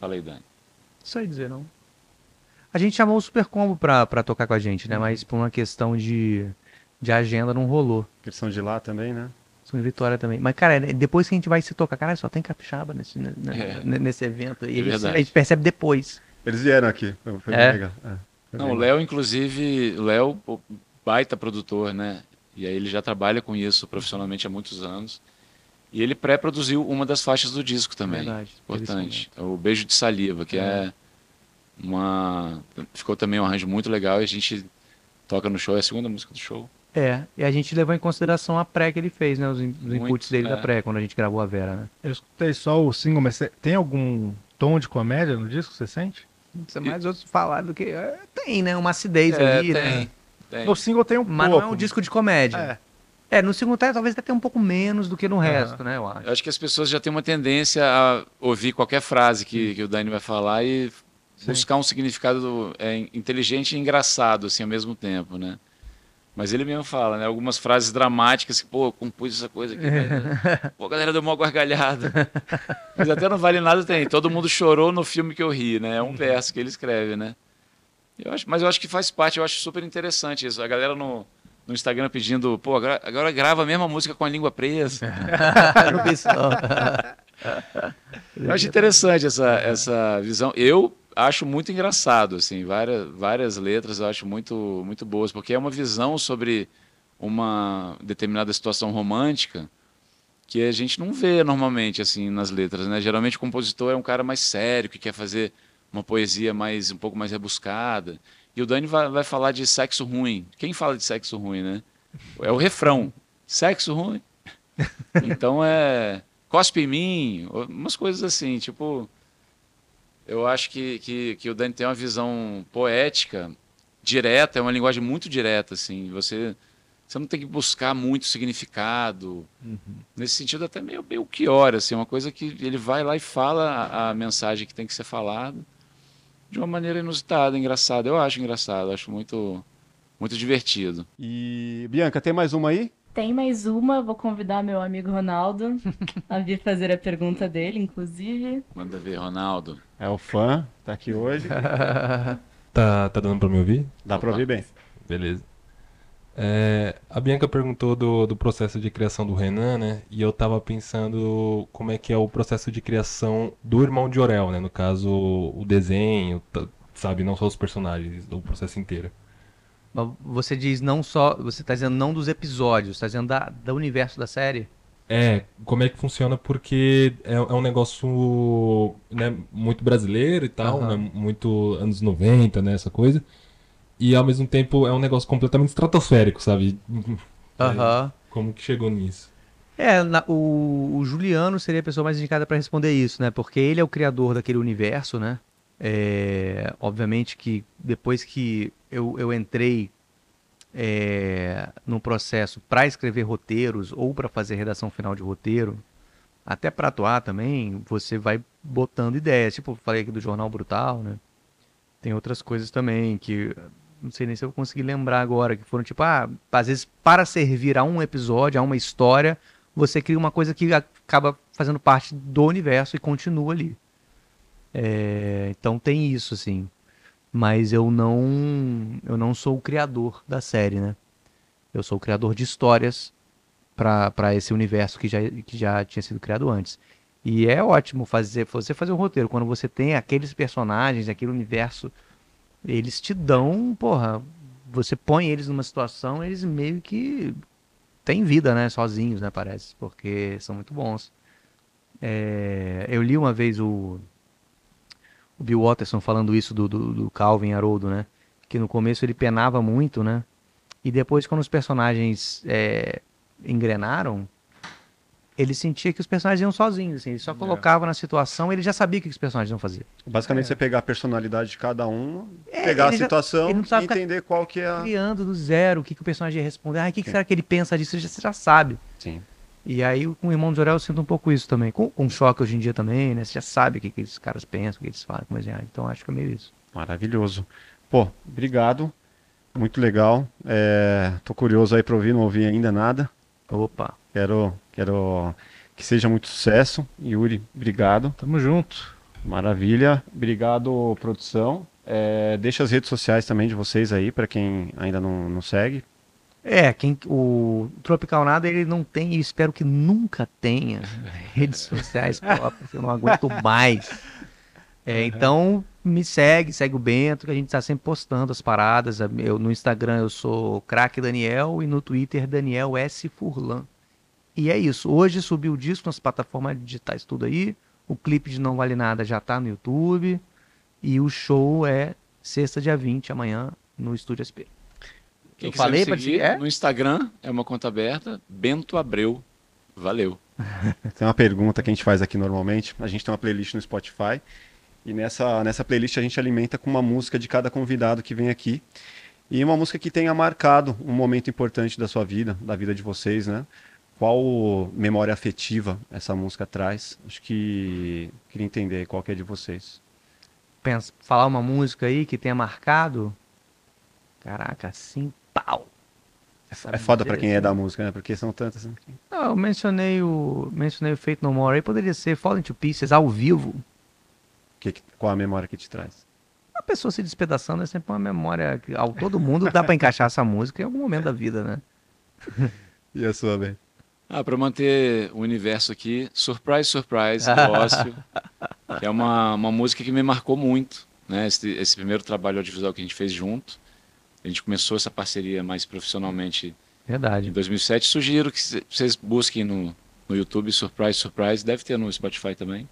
Fala aí, Dani. Não sei dizer, não. A gente chamou o Super Combo pra, pra tocar com a gente, né? Mas por uma questão de, de agenda não rolou. Eles são de lá também, né? São em Vitória também. Mas, cara, é, depois que a gente vai se tocar, cara, só tem capixaba nesse, né, É. né, nesse evento. E É a gente, verdade. a gente percebe depois. Eles vieram aqui. Foi É? bem legal. É, foi Não, o Léo, inclusive, o Léo, baita produtor, né? E aí ele já trabalha com isso profissionalmente há muitos anos. E ele pré-produziu uma das faixas do disco também. Verdade. Importante. É o Beijo de Saliva, que é uma. Ficou também um arranjo muito legal e a gente toca no show, é a segunda música do show. É, e a gente levou em consideração a pré que ele fez, né? Os, in- os Muito, inputs dele é. da pré, quando a gente gravou a Vera, né? Eu escutei só o single, mas tem algum tom de comédia no disco, você sente? Isso é mais outros falar do que. é, tem, né? Uma acidez É, ali, tem, né? tem. No single tem um Mas pouco. não é um disco de comédia. É. É, no segundo tempo talvez até um pouco menos do que no resto, né? Eu acho. Eu acho que as pessoas já têm uma tendência a ouvir qualquer frase que, que o Dani vai falar e Sim. buscar um significado é, inteligente e engraçado assim ao mesmo tempo, né? Mas ele mesmo fala, né? Algumas frases dramáticas que, pô, eu compus essa coisa aqui, né? <laughs> pô, a galera deu uma gargalhada. Mas até não vale nada tem. Todo mundo chorou no filme que eu ri, né? É um verso que ele escreve, né? Eu acho, mas eu acho que faz parte, eu acho super interessante isso. A galera no, no Instagram pedindo, pô, agora, agora grava a mesma música com a língua presa. <laughs> não vi isso, não. <laughs> Eu acho interessante essa, essa visão. Eu acho muito engraçado, assim, várias, várias letras eu acho muito, muito boas, porque é uma visão sobre uma determinada situação romântica que a gente não vê normalmente, assim, nas letras, né? Geralmente o compositor é um cara mais sério, que quer fazer uma poesia mais, um pouco mais rebuscada. E o Dani vai, vai falar de sexo ruim. Quem fala de sexo ruim, né? É o refrão. Sexo ruim. <laughs> Então é cospe em mim, umas coisas assim, tipo, eu acho que, que, que o Dani tem uma visão poética direta, é uma linguagem muito direta, assim. Você, você não tem que buscar muito significado. Nesse sentido, até meio Belchior, assim, uma coisa que ele vai lá e fala a, a mensagem que tem que ser falada de uma maneira inusitada, engraçada. Eu acho engraçado, acho muito, muito divertido. E, Bianca, tem mais uma aí? Tem mais uma, vou convidar meu amigo Ronaldo a vir fazer a pergunta dele, inclusive. Manda ver, Ronaldo. É o fã, tá aqui hoje. <laughs> Tá, tá dando pra me ouvir? Dá pra ouvir bem. Beleza. É, a Bianca perguntou do, do processo de criação do Renan, né? E eu tava pensando como é que é o processo de criação do irmão de Orel, né? No caso, o desenho, sabe? Não só os personagens, o processo inteiro. Mas Você diz não só. Você tá dizendo não dos episódios, tá dizendo da, do universo da série? É, como é que funciona? Porque é, é um negócio né, muito brasileiro e tal, Aham. né, muito anos 90, né? Essa coisa. E ao mesmo tempo é um negócio completamente estratosférico, sabe? Aham. Como que chegou nisso? É, na- o, o Juliano seria a pessoa mais indicada para responder isso, né? Porque ele é o criador daquele universo, né? É, obviamente que depois que eu, eu entrei é, no processo para escrever roteiros ou para fazer redação final de roteiro, até para atuar também, você vai botando ideias. Tipo, eu falei aqui do Jornal Brutal, né? Tem outras coisas também que não sei nem se eu vou conseguir lembrar agora, que foram tipo, ah, às vezes para servir a um episódio, a uma história, você cria uma coisa que acaba fazendo parte do universo e continua ali. É, então tem isso, assim. Mas eu não, eu não sou o criador da série, né? Eu sou o criador de histórias para esse universo que já, que já tinha sido criado antes. E é ótimo fazer você fazer um roteiro quando você tem aqueles personagens, aquele universo, eles te dão, porra, você põe eles numa situação, eles meio que têm vida, né, sozinhos, né, parece, porque são muito bons. É, eu li uma vez o, o Bill Watterson falando isso do, do, do Calvin Haroldo, né, que no começo ele penava muito, né, e depois quando os personagens é, engrenaram, ele sentia que os personagens iam sozinhos, assim, ele só colocava na situação, ele já sabia o que os personagens iam fazer. Basicamente, você pegar a personalidade de cada um, É, pegar a já- situação ele não e entender qual que é a... Criando do zero, o que, que o personagem ia responder, ah, o que, que será que ele pensa disso, você já, você já sabe. Sim. E aí com o Irmão de Jorel eu sinto um pouco isso também. Com, com choque hoje em dia também, né? Você já sabe o que, que esses caras pensam, o que eles falam, como eles Então acho que é meio isso. Maravilhoso. Pô, obrigado. Muito legal. É, tô curioso aí pra ouvir, não ouvi ainda nada. Opa. Quero, quero que seja muito sucesso. Yuri, obrigado. Tamo junto. Maravilha. Obrigado, produção. É, deixa as redes sociais também de vocês aí, pra quem ainda não, não segue. É, quem, o Tropical Nada ele não tem, e espero que nunca tenha redes sociais <laughs> próprias, eu não aguento mais. É, então me segue, segue o Bento, que a gente está sempre postando as paradas. Eu, no Instagram eu sou craque Daniel e no Twitter Daniel S. Furlan. E é isso. Hoje subiu o disco nas plataformas digitais tudo aí. O clipe de Não Vale Nada já tá no YouTube. E o show é sexta, dia 20, amanhã, no Estúdio SP. Quem Eu falei seguir, te- é? no Instagram é uma conta aberta, Bento Abreu. Valeu. <laughs> Tem uma pergunta que a gente faz aqui normalmente. A gente tem uma playlist no Spotify. E nessa, nessa playlist a gente alimenta com uma música de cada convidado que vem aqui. E uma música que tenha marcado um momento importante da sua vida, da vida de vocês, né? Qual memória afetiva essa música traz? Acho que queria entender qual que é de vocês. pensa, falar uma música aí que tenha marcado. Caraca, assim, pau. É foda pra quem é da música, né? Porque são tantas. né? Não, eu mencionei o, mencionei o Fate No More aí, poderia ser Falling to Pieces ao vivo. Que, qual a memória que te traz? A pessoa se despedaçando é sempre uma memória que ao todo mundo dá pra encaixar essa música em algum momento da vida, né? <laughs> E a sua, bem? Ah, para manter o universo aqui, Surprise, Surprise, do <laughs> Ócio, que é uma, uma música que me marcou muito, né? Esse, esse primeiro trabalho audiovisual que a gente fez junto. A gente começou essa parceria mais profissionalmente em Verdade. 2007. Sugiro que vocês busquem no, no YouTube Surprise, Surprise. Deve ter no Spotify também.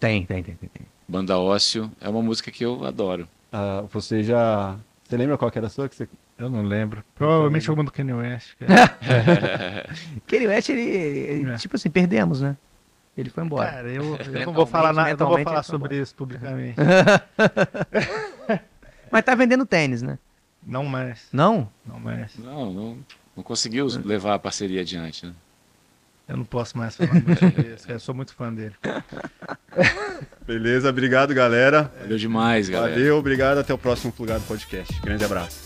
Tem, tem, tem, tem. tem. Banda Ócio é uma música que eu adoro. Ah, você já. Você lembra qual que era a sua? Que você... Eu não lembro. Provavelmente alguma do Kanye West. <laughs> Kenny West, ele, ele- É. tipo assim, perdemos, né? Ele foi embora. Cara, eu, eu não vou falar nada, não vou falar sobre isso publicamente. <laughs> Mas tá vendendo tênis, né? Não mais, Não? não mais. Não, não, não conseguiu levar a parceria adiante, né? Eu não posso mais falar muito sobre <laughs> isso. Eu sou muito fã dele. Beleza, obrigado, galera. Valeu demais, galera. Valeu, obrigado. Até o próximo Plugado Podcast. Grande abraço.